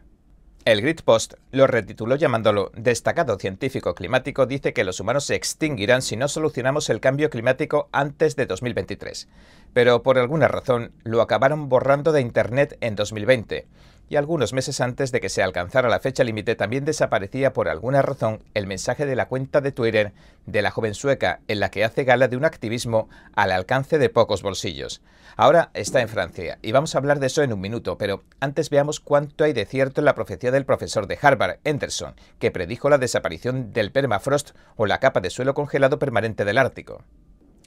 El Grid Post lo retituló llamándolo Destacado científico climático dice que los humanos se extinguirán si no solucionamos el cambio climático antes de 2023. Pero por alguna razón lo acabaron borrando de Internet en 2020 y algunos meses antes de que se alcanzara la fecha límite también desaparecía por alguna razón el mensaje de la cuenta de Twitter de la joven sueca en la que hace gala de un activismo al alcance de pocos bolsillos. Ahora está en Francia y vamos a hablar de eso en un minuto, pero antes veamos cuánto hay de cierto en la profecía del profesor de Harvard, Anderson, que predijo la desaparición del permafrost o la capa de suelo congelado permanente del Ártico.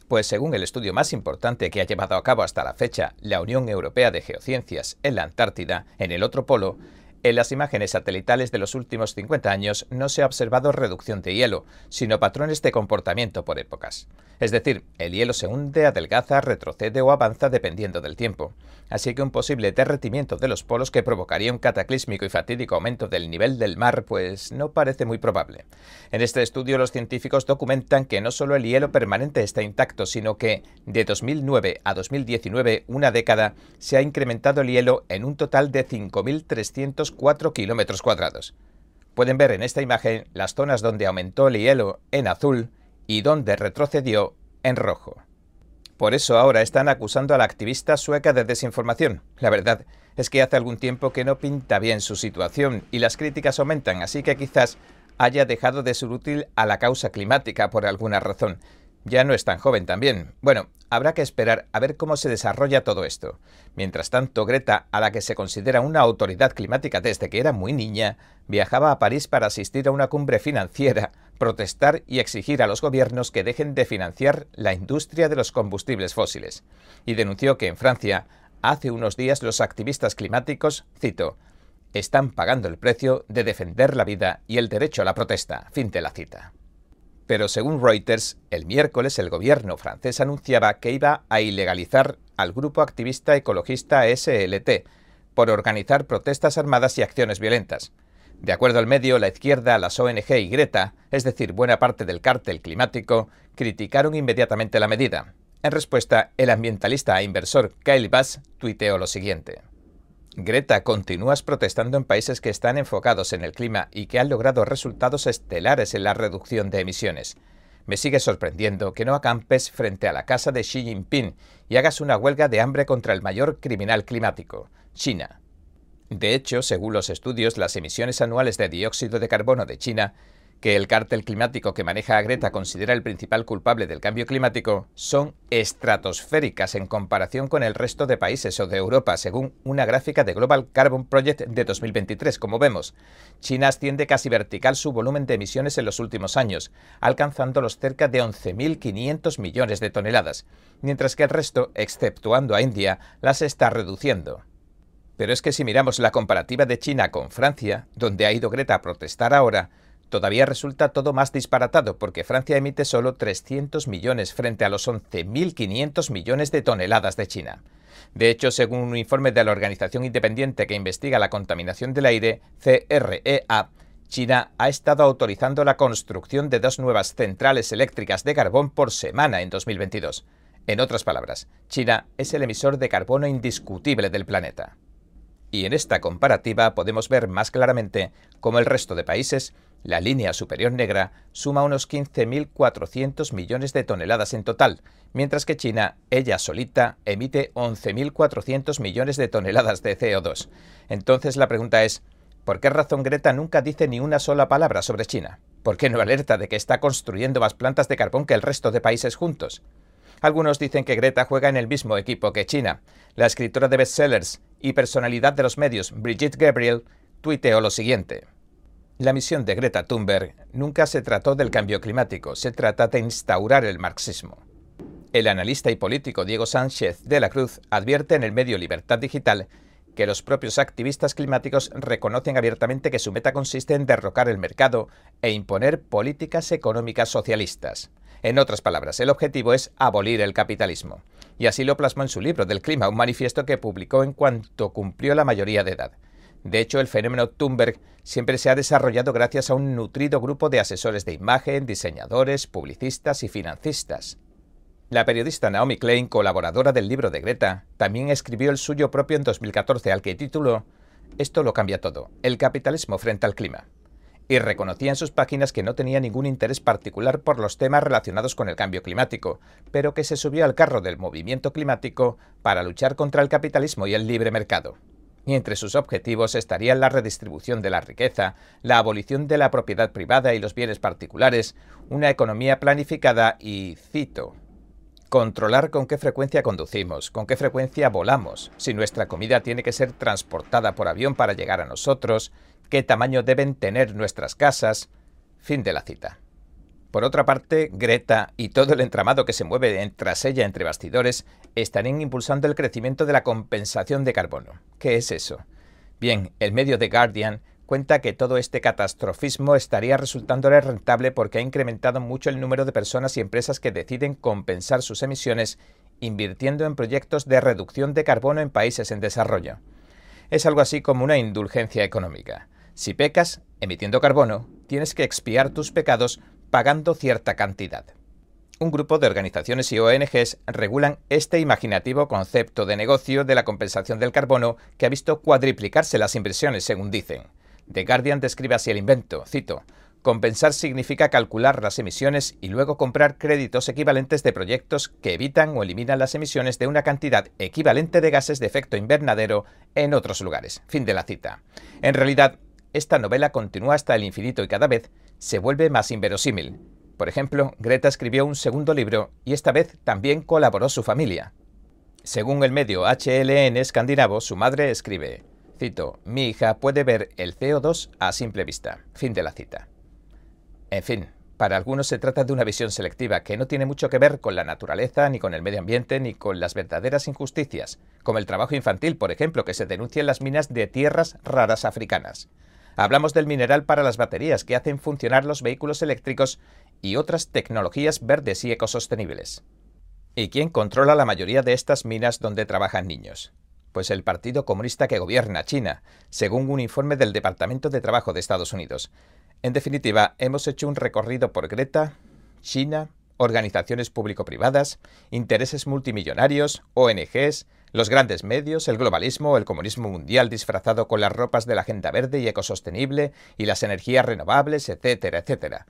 Pues según el estudio más importante que ha llevado a cabo hasta la fecha la Unión Europea de Geociencias en la Antártida, en el otro polo, en las imágenes satelitales de los últimos 50 años no se ha observado reducción de hielo, sino patrones de comportamiento por épocas. Es decir, el hielo se hunde, adelgaza, retrocede o avanza dependiendo del tiempo. Así que un posible derretimiento de los polos que provocaría un cataclísmico y fatídico aumento del nivel del mar, pues no parece muy probable. En este estudio los científicos documentan que no solo el hielo permanente está intacto, sino que de 2009 a 2019, una década, se ha incrementado el hielo en un total de 5.304 kilómetros cuadrados. Pueden ver en esta imagen las zonas donde aumentó el hielo en azul y donde retrocedió en rojo. Por eso ahora están acusando a la activista sueca de desinformación. La verdad es que hace algún tiempo que no pinta bien su situación y las críticas aumentan, así que quizás haya dejado de ser útil a la causa climática por alguna razón. Ya no es tan joven también. Bueno, habrá que esperar a ver cómo se desarrolla todo esto. Mientras tanto, Greta, a la que se considera una autoridad climática desde que era muy niña, viajaba a París para asistir a una cumbre financiera, protestar y exigir a los gobiernos que dejen de financiar la industria de los combustibles fósiles. Y denunció que en Francia, hace unos días los activistas climáticos, cito, están pagando el precio de defender la vida y el derecho a la protesta. Fin de la cita. Pero según Reuters, el miércoles el gobierno francés anunciaba que iba a ilegalizar al grupo activista ecologista SLT por organizar protestas armadas y acciones violentas. De acuerdo al medio, la izquierda, las ONG y Greta, es decir, buena parte del cártel climático, criticaron inmediatamente la medida. En respuesta, el ambientalista e inversor Kyle Bass tuiteó lo siguiente. Greta, continúas protestando en países que están enfocados en el clima y que han logrado resultados estelares en la reducción de emisiones. Me sigue sorprendiendo que no acampes frente a la casa de Xi Jinping y hagas una huelga de hambre contra el mayor criminal climático, China. De hecho, según los estudios, las emisiones anuales de dióxido de carbono de China que el cártel climático que maneja a Greta considera el principal culpable del cambio climático son estratosféricas en comparación con el resto de países o de Europa, según una gráfica de Global Carbon Project de 2023. Como vemos, China asciende casi vertical su volumen de emisiones en los últimos años, alcanzando los cerca de 11.500 millones de toneladas, mientras que el resto, exceptuando a India, las está reduciendo. Pero es que si miramos la comparativa de China con Francia, donde ha ido Greta a protestar ahora, Todavía resulta todo más disparatado porque Francia emite solo 300 millones frente a los 11.500 millones de toneladas de China. De hecho, según un informe de la organización independiente que investiga la contaminación del aire, CREA, China ha estado autorizando la construcción de dos nuevas centrales eléctricas de carbón por semana en 2022. En otras palabras, China es el emisor de carbono indiscutible del planeta. Y en esta comparativa podemos ver más claramente cómo el resto de países la línea superior negra suma unos 15.400 millones de toneladas en total, mientras que China, ella solita, emite 11.400 millones de toneladas de CO2. Entonces la pregunta es, ¿por qué razón Greta nunca dice ni una sola palabra sobre China? ¿Por qué no alerta de que está construyendo más plantas de carbón que el resto de países juntos? Algunos dicen que Greta juega en el mismo equipo que China. La escritora de bestsellers y personalidad de los medios Brigitte Gabriel tuiteó lo siguiente. La misión de Greta Thunberg nunca se trató del cambio climático, se trata de instaurar el marxismo. El analista y político Diego Sánchez de la Cruz advierte en el medio Libertad Digital que los propios activistas climáticos reconocen abiertamente que su meta consiste en derrocar el mercado e imponer políticas económicas socialistas. En otras palabras, el objetivo es abolir el capitalismo. Y así lo plasmó en su libro del clima, un manifiesto que publicó en cuanto cumplió la mayoría de edad. De hecho, el fenómeno Thunberg siempre se ha desarrollado gracias a un nutrido grupo de asesores de imagen, diseñadores, publicistas y financistas. La periodista Naomi Klein, colaboradora del libro de Greta, también escribió el suyo propio en 2014 al que tituló Esto lo cambia todo, el capitalismo frente al clima. Y reconocía en sus páginas que no tenía ningún interés particular por los temas relacionados con el cambio climático, pero que se subió al carro del movimiento climático para luchar contra el capitalismo y el libre mercado. Y entre sus objetivos estarían la redistribución de la riqueza, la abolición de la propiedad privada y los bienes particulares, una economía planificada y, cito, controlar con qué frecuencia conducimos, con qué frecuencia volamos, si nuestra comida tiene que ser transportada por avión para llegar a nosotros, qué tamaño deben tener nuestras casas. Fin de la cita. Por otra parte, Greta y todo el entramado que se mueve tras ella entre bastidores estarían impulsando el crecimiento de la compensación de carbono. ¿Qué es eso? Bien, el medio The Guardian cuenta que todo este catastrofismo estaría resultándole rentable porque ha incrementado mucho el número de personas y empresas que deciden compensar sus emisiones invirtiendo en proyectos de reducción de carbono en países en desarrollo. Es algo así como una indulgencia económica. Si pecas emitiendo carbono, tienes que expiar tus pecados pagando cierta cantidad. Un grupo de organizaciones y ONGs regulan este imaginativo concepto de negocio de la compensación del carbono que ha visto cuadriplicarse las inversiones, según dicen. The Guardian describe así el invento, cito, Compensar significa calcular las emisiones y luego comprar créditos equivalentes de proyectos que evitan o eliminan las emisiones de una cantidad equivalente de gases de efecto invernadero en otros lugares. Fin de la cita. En realidad, esta novela continúa hasta el infinito y cada vez se vuelve más inverosímil. Por ejemplo, Greta escribió un segundo libro y esta vez también colaboró su familia. Según el medio HLN escandinavo, su madre escribe, cito, mi hija puede ver el CO2 a simple vista. Fin de la cita. En fin, para algunos se trata de una visión selectiva que no tiene mucho que ver con la naturaleza, ni con el medio ambiente, ni con las verdaderas injusticias, como el trabajo infantil, por ejemplo, que se denuncia en las minas de tierras raras africanas. Hablamos del mineral para las baterías que hacen funcionar los vehículos eléctricos y otras tecnologías verdes y ecosostenibles. ¿Y quién controla la mayoría de estas minas donde trabajan niños? Pues el Partido Comunista que gobierna China, según un informe del Departamento de Trabajo de Estados Unidos. En definitiva, hemos hecho un recorrido por Greta, China, organizaciones público-privadas, intereses multimillonarios, ONGs, los grandes medios, el globalismo, el comunismo mundial disfrazado con las ropas de la agenda verde y ecosostenible y las energías renovables, etcétera, etcétera.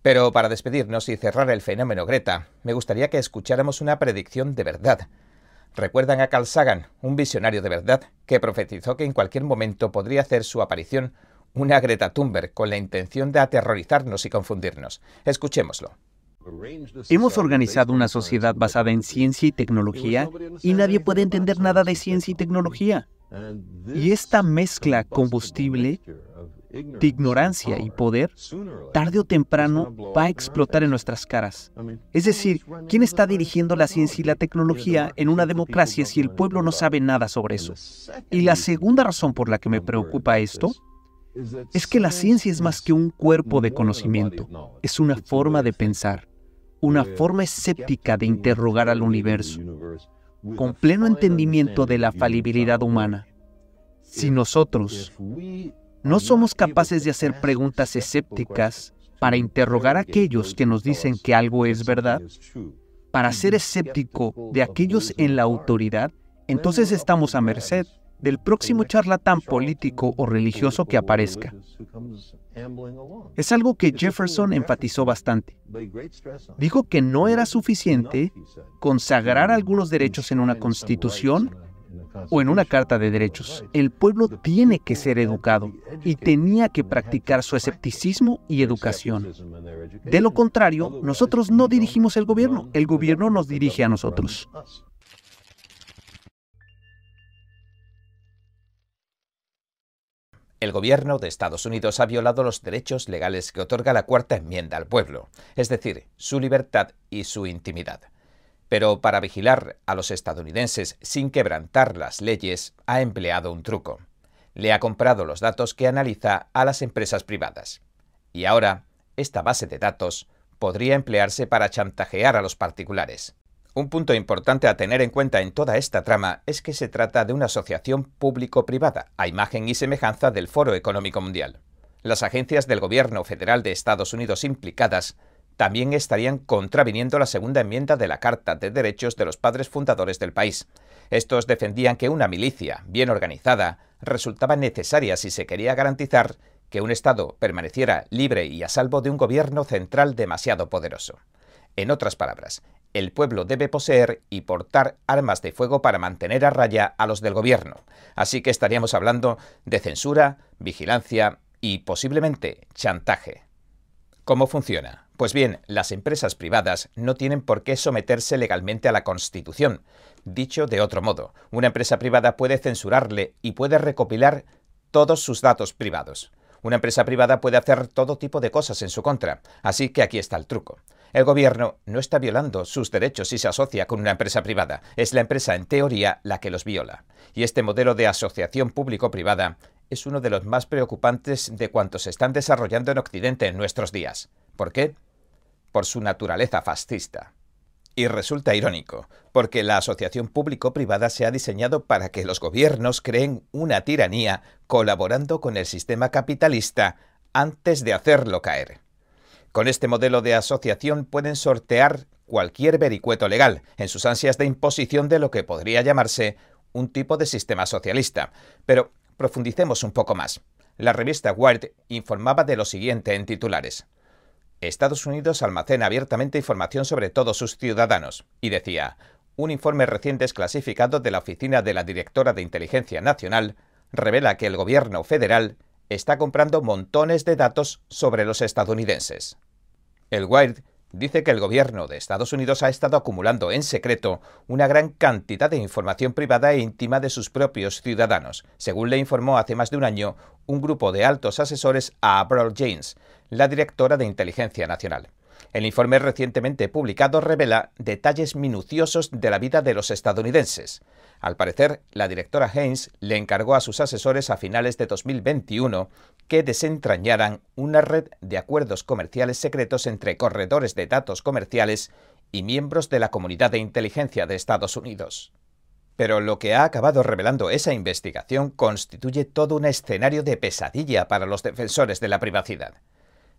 Pero para despedirnos y cerrar el fenómeno Greta, me gustaría que escucháramos una predicción de verdad. ¿Recuerdan a Carl Sagan, un visionario de verdad, que profetizó que en cualquier momento podría hacer su aparición una Greta Thunberg con la intención de aterrorizarnos y confundirnos. Escuchémoslo. Hemos organizado una sociedad basada en ciencia y tecnología y nadie puede entender nada de ciencia y tecnología. Y esta mezcla combustible de ignorancia y poder, tarde o temprano va a explotar en nuestras caras. Es decir, ¿quién está dirigiendo la ciencia y la tecnología en una democracia si el pueblo no sabe nada sobre eso? Y la segunda razón por la que me preocupa esto es que la ciencia es más que un cuerpo de conocimiento, es una forma de pensar, una forma escéptica de interrogar al universo, con pleno entendimiento de la falibilidad humana. Si nosotros no somos capaces de hacer preguntas escépticas para interrogar a aquellos que nos dicen que algo es verdad, para ser escéptico de aquellos en la autoridad, entonces estamos a merced del próximo charlatán político o religioso que aparezca. Es algo que Jefferson enfatizó bastante. Dijo que no era suficiente consagrar algunos derechos en una constitución o en una carta de derechos. El pueblo tiene que ser educado y tenía que practicar su escepticismo y educación. De lo contrario, nosotros no dirigimos el gobierno, el gobierno nos dirige a nosotros. El gobierno de Estados Unidos ha violado los derechos legales que otorga la cuarta enmienda al pueblo, es decir, su libertad y su intimidad. Pero para vigilar a los estadounidenses sin quebrantar las leyes, ha empleado un truco. Le ha comprado los datos que analiza a las empresas privadas. Y ahora, esta base de datos podría emplearse para chantajear a los particulares. Un punto importante a tener en cuenta en toda esta trama es que se trata de una asociación público-privada, a imagen y semejanza del Foro Económico Mundial. Las agencias del gobierno federal de Estados Unidos implicadas también estarían contraviniendo la segunda enmienda de la Carta de Derechos de los Padres Fundadores del país. Estos defendían que una milicia bien organizada resultaba necesaria si se quería garantizar que un Estado permaneciera libre y a salvo de un gobierno central demasiado poderoso. En otras palabras, el pueblo debe poseer y portar armas de fuego para mantener a raya a los del gobierno. Así que estaríamos hablando de censura, vigilancia y posiblemente chantaje. ¿Cómo funciona? Pues bien, las empresas privadas no tienen por qué someterse legalmente a la Constitución. Dicho de otro modo, una empresa privada puede censurarle y puede recopilar todos sus datos privados. Una empresa privada puede hacer todo tipo de cosas en su contra, así que aquí está el truco. El gobierno no está violando sus derechos si se asocia con una empresa privada, es la empresa en teoría la que los viola. Y este modelo de asociación público-privada es uno de los más preocupantes de cuantos se están desarrollando en Occidente en nuestros días. ¿Por qué? Por su naturaleza fascista. Y resulta irónico, porque la asociación público-privada se ha diseñado para que los gobiernos creen una tiranía colaborando con el sistema capitalista antes de hacerlo caer. Con este modelo de asociación pueden sortear cualquier vericueto legal en sus ansias de imposición de lo que podría llamarse un tipo de sistema socialista. Pero profundicemos un poco más. la revista Wired informaba de lo siguiente en titulares. Estados Unidos almacena abiertamente información sobre todos sus ciudadanos, y decía, un informe recién desclasificado de la Oficina de la Directora de Inteligencia Nacional revela que el gobierno federal está comprando montones de datos sobre los estadounidenses. El Wired dice que el gobierno de Estados Unidos ha estado acumulando en secreto una gran cantidad de información privada e íntima de sus propios ciudadanos, según le informó hace más de un año un grupo de altos asesores a Avril James, la directora de Inteligencia Nacional. El informe recientemente publicado revela detalles minuciosos de la vida de los estadounidenses. Al parecer, la directora Haynes le encargó a sus asesores a finales de 2021 que desentrañaran una red de acuerdos comerciales secretos entre corredores de datos comerciales y miembros de la comunidad de inteligencia de Estados Unidos. Pero lo que ha acabado revelando esa investigación constituye todo un escenario de pesadilla para los defensores de la privacidad.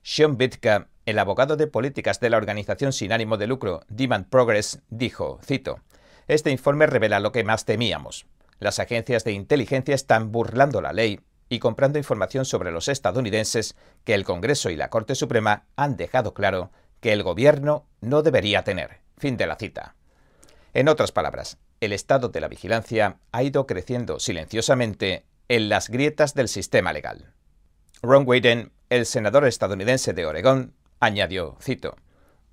Sean Bitka, el abogado de políticas de la organización sin ánimo de lucro Demand Progress, dijo, cito, Este informe revela lo que más temíamos. Las agencias de inteligencia están burlando la ley y comprando información sobre los estadounidenses que el Congreso y la Corte Suprema han dejado claro que el gobierno no debería tener. Fin de la cita. En otras palabras, el estado de la vigilancia ha ido creciendo silenciosamente en las grietas del sistema legal. Ron Wyden, el senador estadounidense de Oregón, añadió, cito,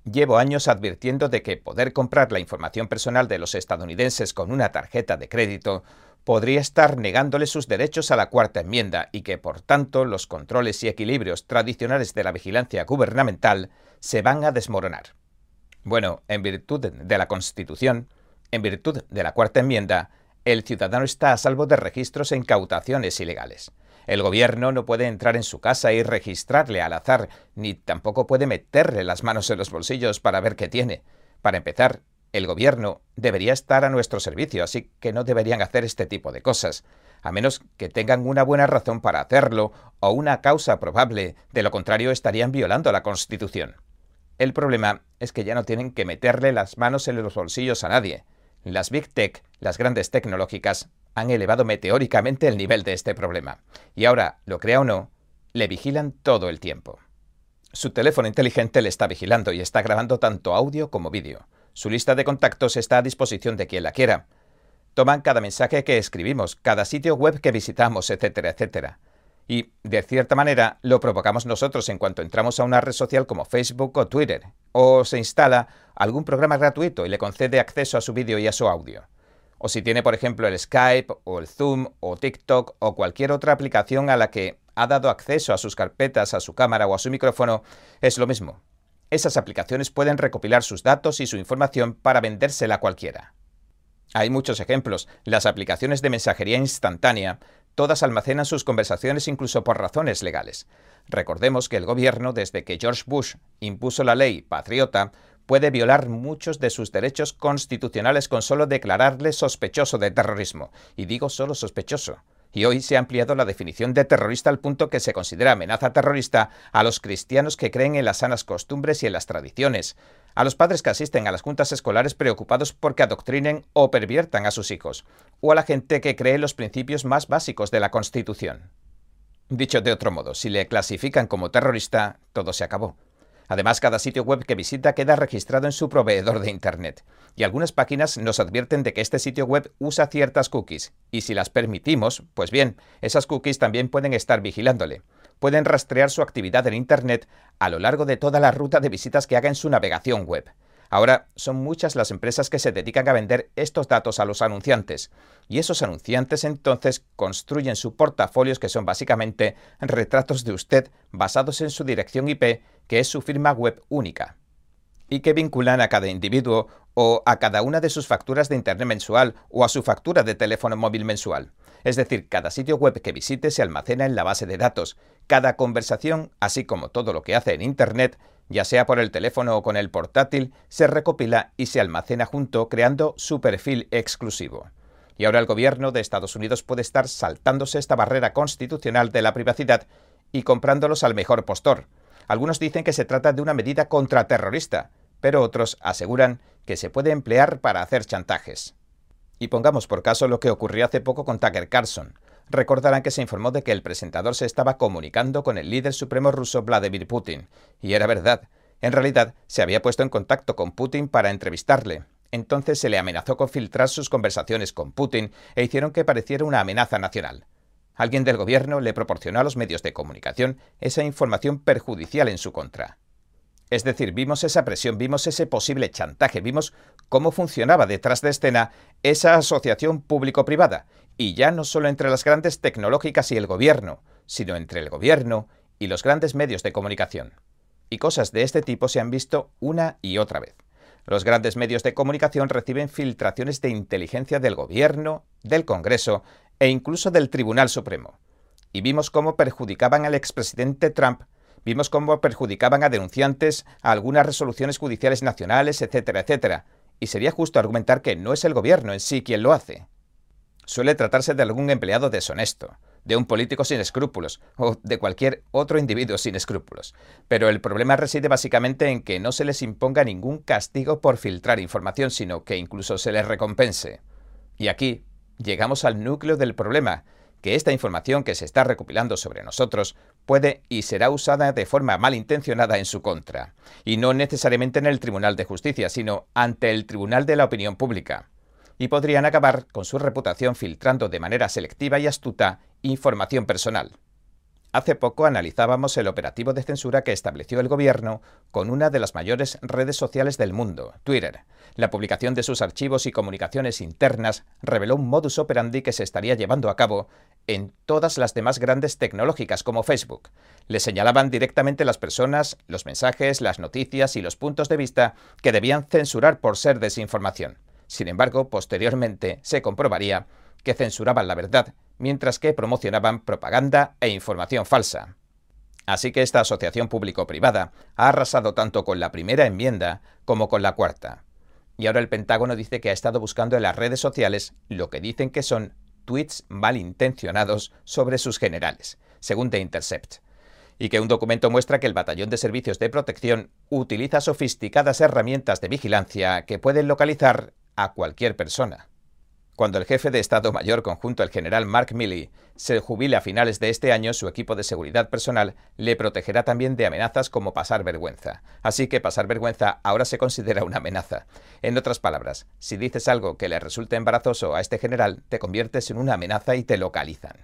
Llevo años advirtiendo de que poder comprar la información personal de los estadounidenses con una tarjeta de crédito podría estar negándole sus derechos a la cuarta enmienda y que, por tanto, los controles y equilibrios tradicionales de la vigilancia gubernamental se van a desmoronar. Bueno, en virtud de la Constitución, en virtud de la cuarta enmienda, el ciudadano está a salvo de registros e incautaciones ilegales. El gobierno no puede entrar en su casa y registrarle al azar, ni tampoco puede meterle las manos en los bolsillos para ver qué tiene. Para empezar, el gobierno debería estar a nuestro servicio, así que no deberían hacer este tipo de cosas, a menos que tengan una buena razón para hacerlo o una causa probable, de lo contrario estarían violando la Constitución. El problema es que ya no tienen que meterle las manos en los bolsillos a nadie. Las Big Tech, las grandes tecnológicas, han elevado meteóricamente el nivel de este problema. Y ahora, lo crea o no, le vigilan todo el tiempo. Su teléfono inteligente le está vigilando y está grabando tanto audio como vídeo. Su lista de contactos está a disposición de quien la quiera. Toman cada mensaje que escribimos, cada sitio web que visitamos, etcétera, etcétera. Y, de cierta manera, lo provocamos nosotros en cuanto entramos a una red social como Facebook o Twitter, o se instala algún programa gratuito y le concede acceso a su vídeo y a su audio o si tiene, por ejemplo, el Skype o el Zoom o TikTok o cualquier otra aplicación a la que ha dado acceso a sus carpetas, a su cámara o a su micrófono, es lo mismo. Esas aplicaciones pueden recopilar sus datos y su información para vendérsela a cualquiera. Hay muchos ejemplos. Las aplicaciones de mensajería instantánea, todas almacenan sus conversaciones incluso por razones legales. Recordemos que el gobierno, desde que George Bush impuso la ley patriota, puede violar muchos de sus derechos constitucionales con solo declararle sospechoso de terrorismo. Y digo solo sospechoso. Y hoy se ha ampliado la definición de terrorista al punto que se considera amenaza terrorista a los cristianos que creen en las sanas costumbres y en las tradiciones, a los padres que asisten a las juntas escolares preocupados porque adoctrinen o perviertan a sus hijos, o a la gente que cree los principios más básicos de la Constitución. Dicho de otro modo, si le clasifican como terrorista, todo se acabó. Además, cada sitio web que visita queda registrado en su proveedor de Internet. Y algunas páginas nos advierten de que este sitio web usa ciertas cookies. Y si las permitimos, pues bien, esas cookies también pueden estar vigilándole. Pueden rastrear su actividad en Internet a lo largo de toda la ruta de visitas que haga en su navegación web. Ahora son muchas las empresas que se dedican a vender estos datos a los anunciantes, y esos anunciantes entonces construyen sus portafolios que son básicamente retratos de usted basados en su dirección IP, que es su firma web única, y que vinculan a cada individuo o a cada una de sus facturas de Internet mensual o a su factura de teléfono móvil mensual. Es decir, cada sitio web que visite se almacena en la base de datos. Cada conversación, así como todo lo que hace en Internet, ya sea por el teléfono o con el portátil, se recopila y se almacena junto creando su perfil exclusivo. Y ahora el gobierno de Estados Unidos puede estar saltándose esta barrera constitucional de la privacidad y comprándolos al mejor postor. Algunos dicen que se trata de una medida contraterrorista, pero otros aseguran que se puede emplear para hacer chantajes. Y pongamos por caso lo que ocurrió hace poco con Tucker Carlson. recordarán que se informó de que el presentador se estaba comunicando con el líder supremo ruso Vladimir Putin. Y era verdad. En realidad, se había puesto en contacto con Putin para entrevistarle. Entonces se le amenazó con filtrar sus conversaciones con Putin e hicieron que pareciera una amenaza nacional. Alguien del gobierno le proporcionó a los medios de comunicación esa información perjudicial en su contra. Es decir, vimos esa presión, vimos ese posible chantaje, vimos cómo funcionaba detrás de escena esa asociación público-privada, y ya no solo entre las grandes tecnológicas y el gobierno, sino entre el gobierno y los grandes medios de comunicación. Y cosas de este tipo se han visto una y otra vez. Los grandes medios de comunicación reciben filtraciones de inteligencia del gobierno, del Congreso e incluso del Tribunal Supremo. Y vimos cómo perjudicaban al expresidente Trump, vimos cómo perjudicaban a denunciantes a algunas resoluciones judiciales nacionales, etcétera, etcétera. Y sería justo argumentar que no es el gobierno en sí quien lo hace. Suele tratarse de algún empleado deshonesto, de un político sin escrúpulos o de cualquier otro individuo sin escrúpulos. Pero el problema reside básicamente en que no se les imponga ningún castigo por filtrar información, sino que incluso se les recompense. Y aquí, llegamos al núcleo del problema, que esta información que se está recopilando sobre nosotros puede y será usada de forma malintencionada en su contra, y no necesariamente en el Tribunal de Justicia, sino ante el Tribunal de la Opinión Pública, y podrían acabar con su reputación filtrando de manera selectiva y astuta información personal. Hace poco analizábamos el operativo de censura que estableció el gobierno con una de las mayores redes sociales del mundo, Twitter. La publicación de sus archivos y comunicaciones internas reveló un modus operandi que se estaría llevando a cabo en todas las demás grandes tecnológicas como Facebook. Le señalaban directamente las personas, los mensajes, las noticias y los puntos de vista que debían censurar por ser desinformación. Sin embargo, posteriormente se comprobaría que censuraban la verdad mientras que promocionaban propaganda e información falsa. Así que esta asociación público-privada ha arrasado tanto con la primera enmienda como con la cuarta. Y ahora el Pentágono dice que ha estado buscando en las redes sociales lo que dicen que son tweets malintencionados sobre sus generales, según The Intercept, y que un documento muestra que el Batallón de Servicios de Protección utiliza sofisticadas herramientas de vigilancia que pueden localizar a cualquier persona. Cuando el jefe de Estado Mayor Conjunto, el general Mark Milley, se jubile a finales de este año, su equipo de seguridad personal le protegerá también de amenazas como pasar vergüenza. Así que pasar vergüenza ahora se considera una amenaza. En otras palabras, si dices algo que le resulte embarazoso a este general, te conviertes en una amenaza y te localizan.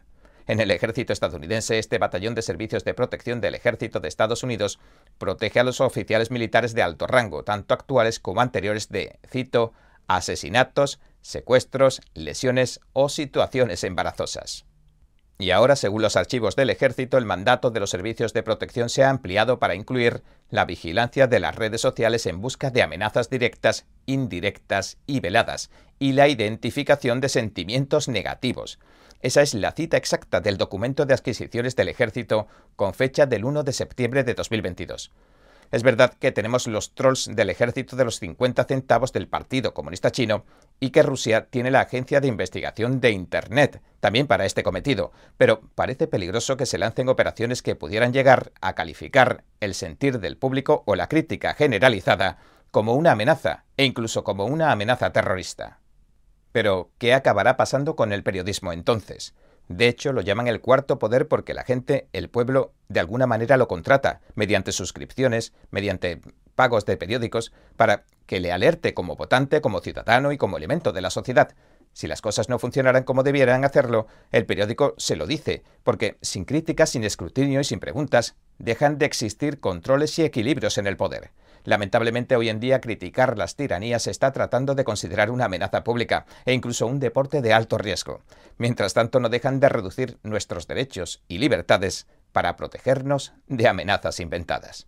En el ejército estadounidense, este batallón de servicios de protección del ejército de Estados Unidos protege a los oficiales militares de alto rango, tanto actuales como anteriores de, cito, asesinatos, secuestros, lesiones o situaciones embarazosas. Y ahora, según los archivos del ejército, el mandato de los servicios de protección se ha ampliado para incluir la vigilancia de las redes sociales en busca de amenazas directas, indirectas y veladas, y la identificación de sentimientos negativos. Esa es la cita exacta del documento de adquisiciones del ejército con fecha del 1 de septiembre de 2022. Es verdad que tenemos los trolls del ejército de los 50 centavos del Partido Comunista Chino y que Rusia tiene la Agencia de Investigación de Internet, también para este cometido, pero parece peligroso que se lancen operaciones que pudieran llegar a calificar el sentir del público o la crítica generalizada como una amenaza e incluso como una amenaza terrorista. Pero, ¿qué acabará pasando con el periodismo entonces? De hecho, lo llaman el cuarto poder porque la gente, el pueblo, de alguna manera lo contrata, mediante suscripciones, mediante pagos de periódicos, para que le alerte como votante, como ciudadano y como elemento de la sociedad. Si las cosas no funcionaran como debieran hacerlo, el periódico se lo dice, porque sin críticas, sin escrutinio y sin preguntas, dejan de existir controles y equilibrios en el poder. Lamentablemente hoy en día criticar las tiranías se está tratando de considerar una amenaza pública e incluso un deporte de alto riesgo. Mientras tanto no dejan de reducir nuestros derechos y libertades para protegernos de amenazas inventadas.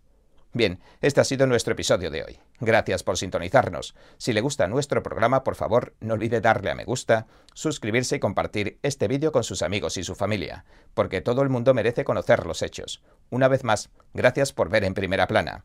Bien, este ha sido nuestro episodio de hoy. Gracias por sintonizarnos. Si le gusta nuestro programa, por favor, no olvide darle a me gusta, suscribirse y compartir este vídeo con sus amigos y su familia, porque todo el mundo merece conocer los hechos. Una vez más, gracias por ver en primera plana.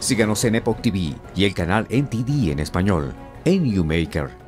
Síganos en Epoch TV y el canal NTD en español, en Newmaker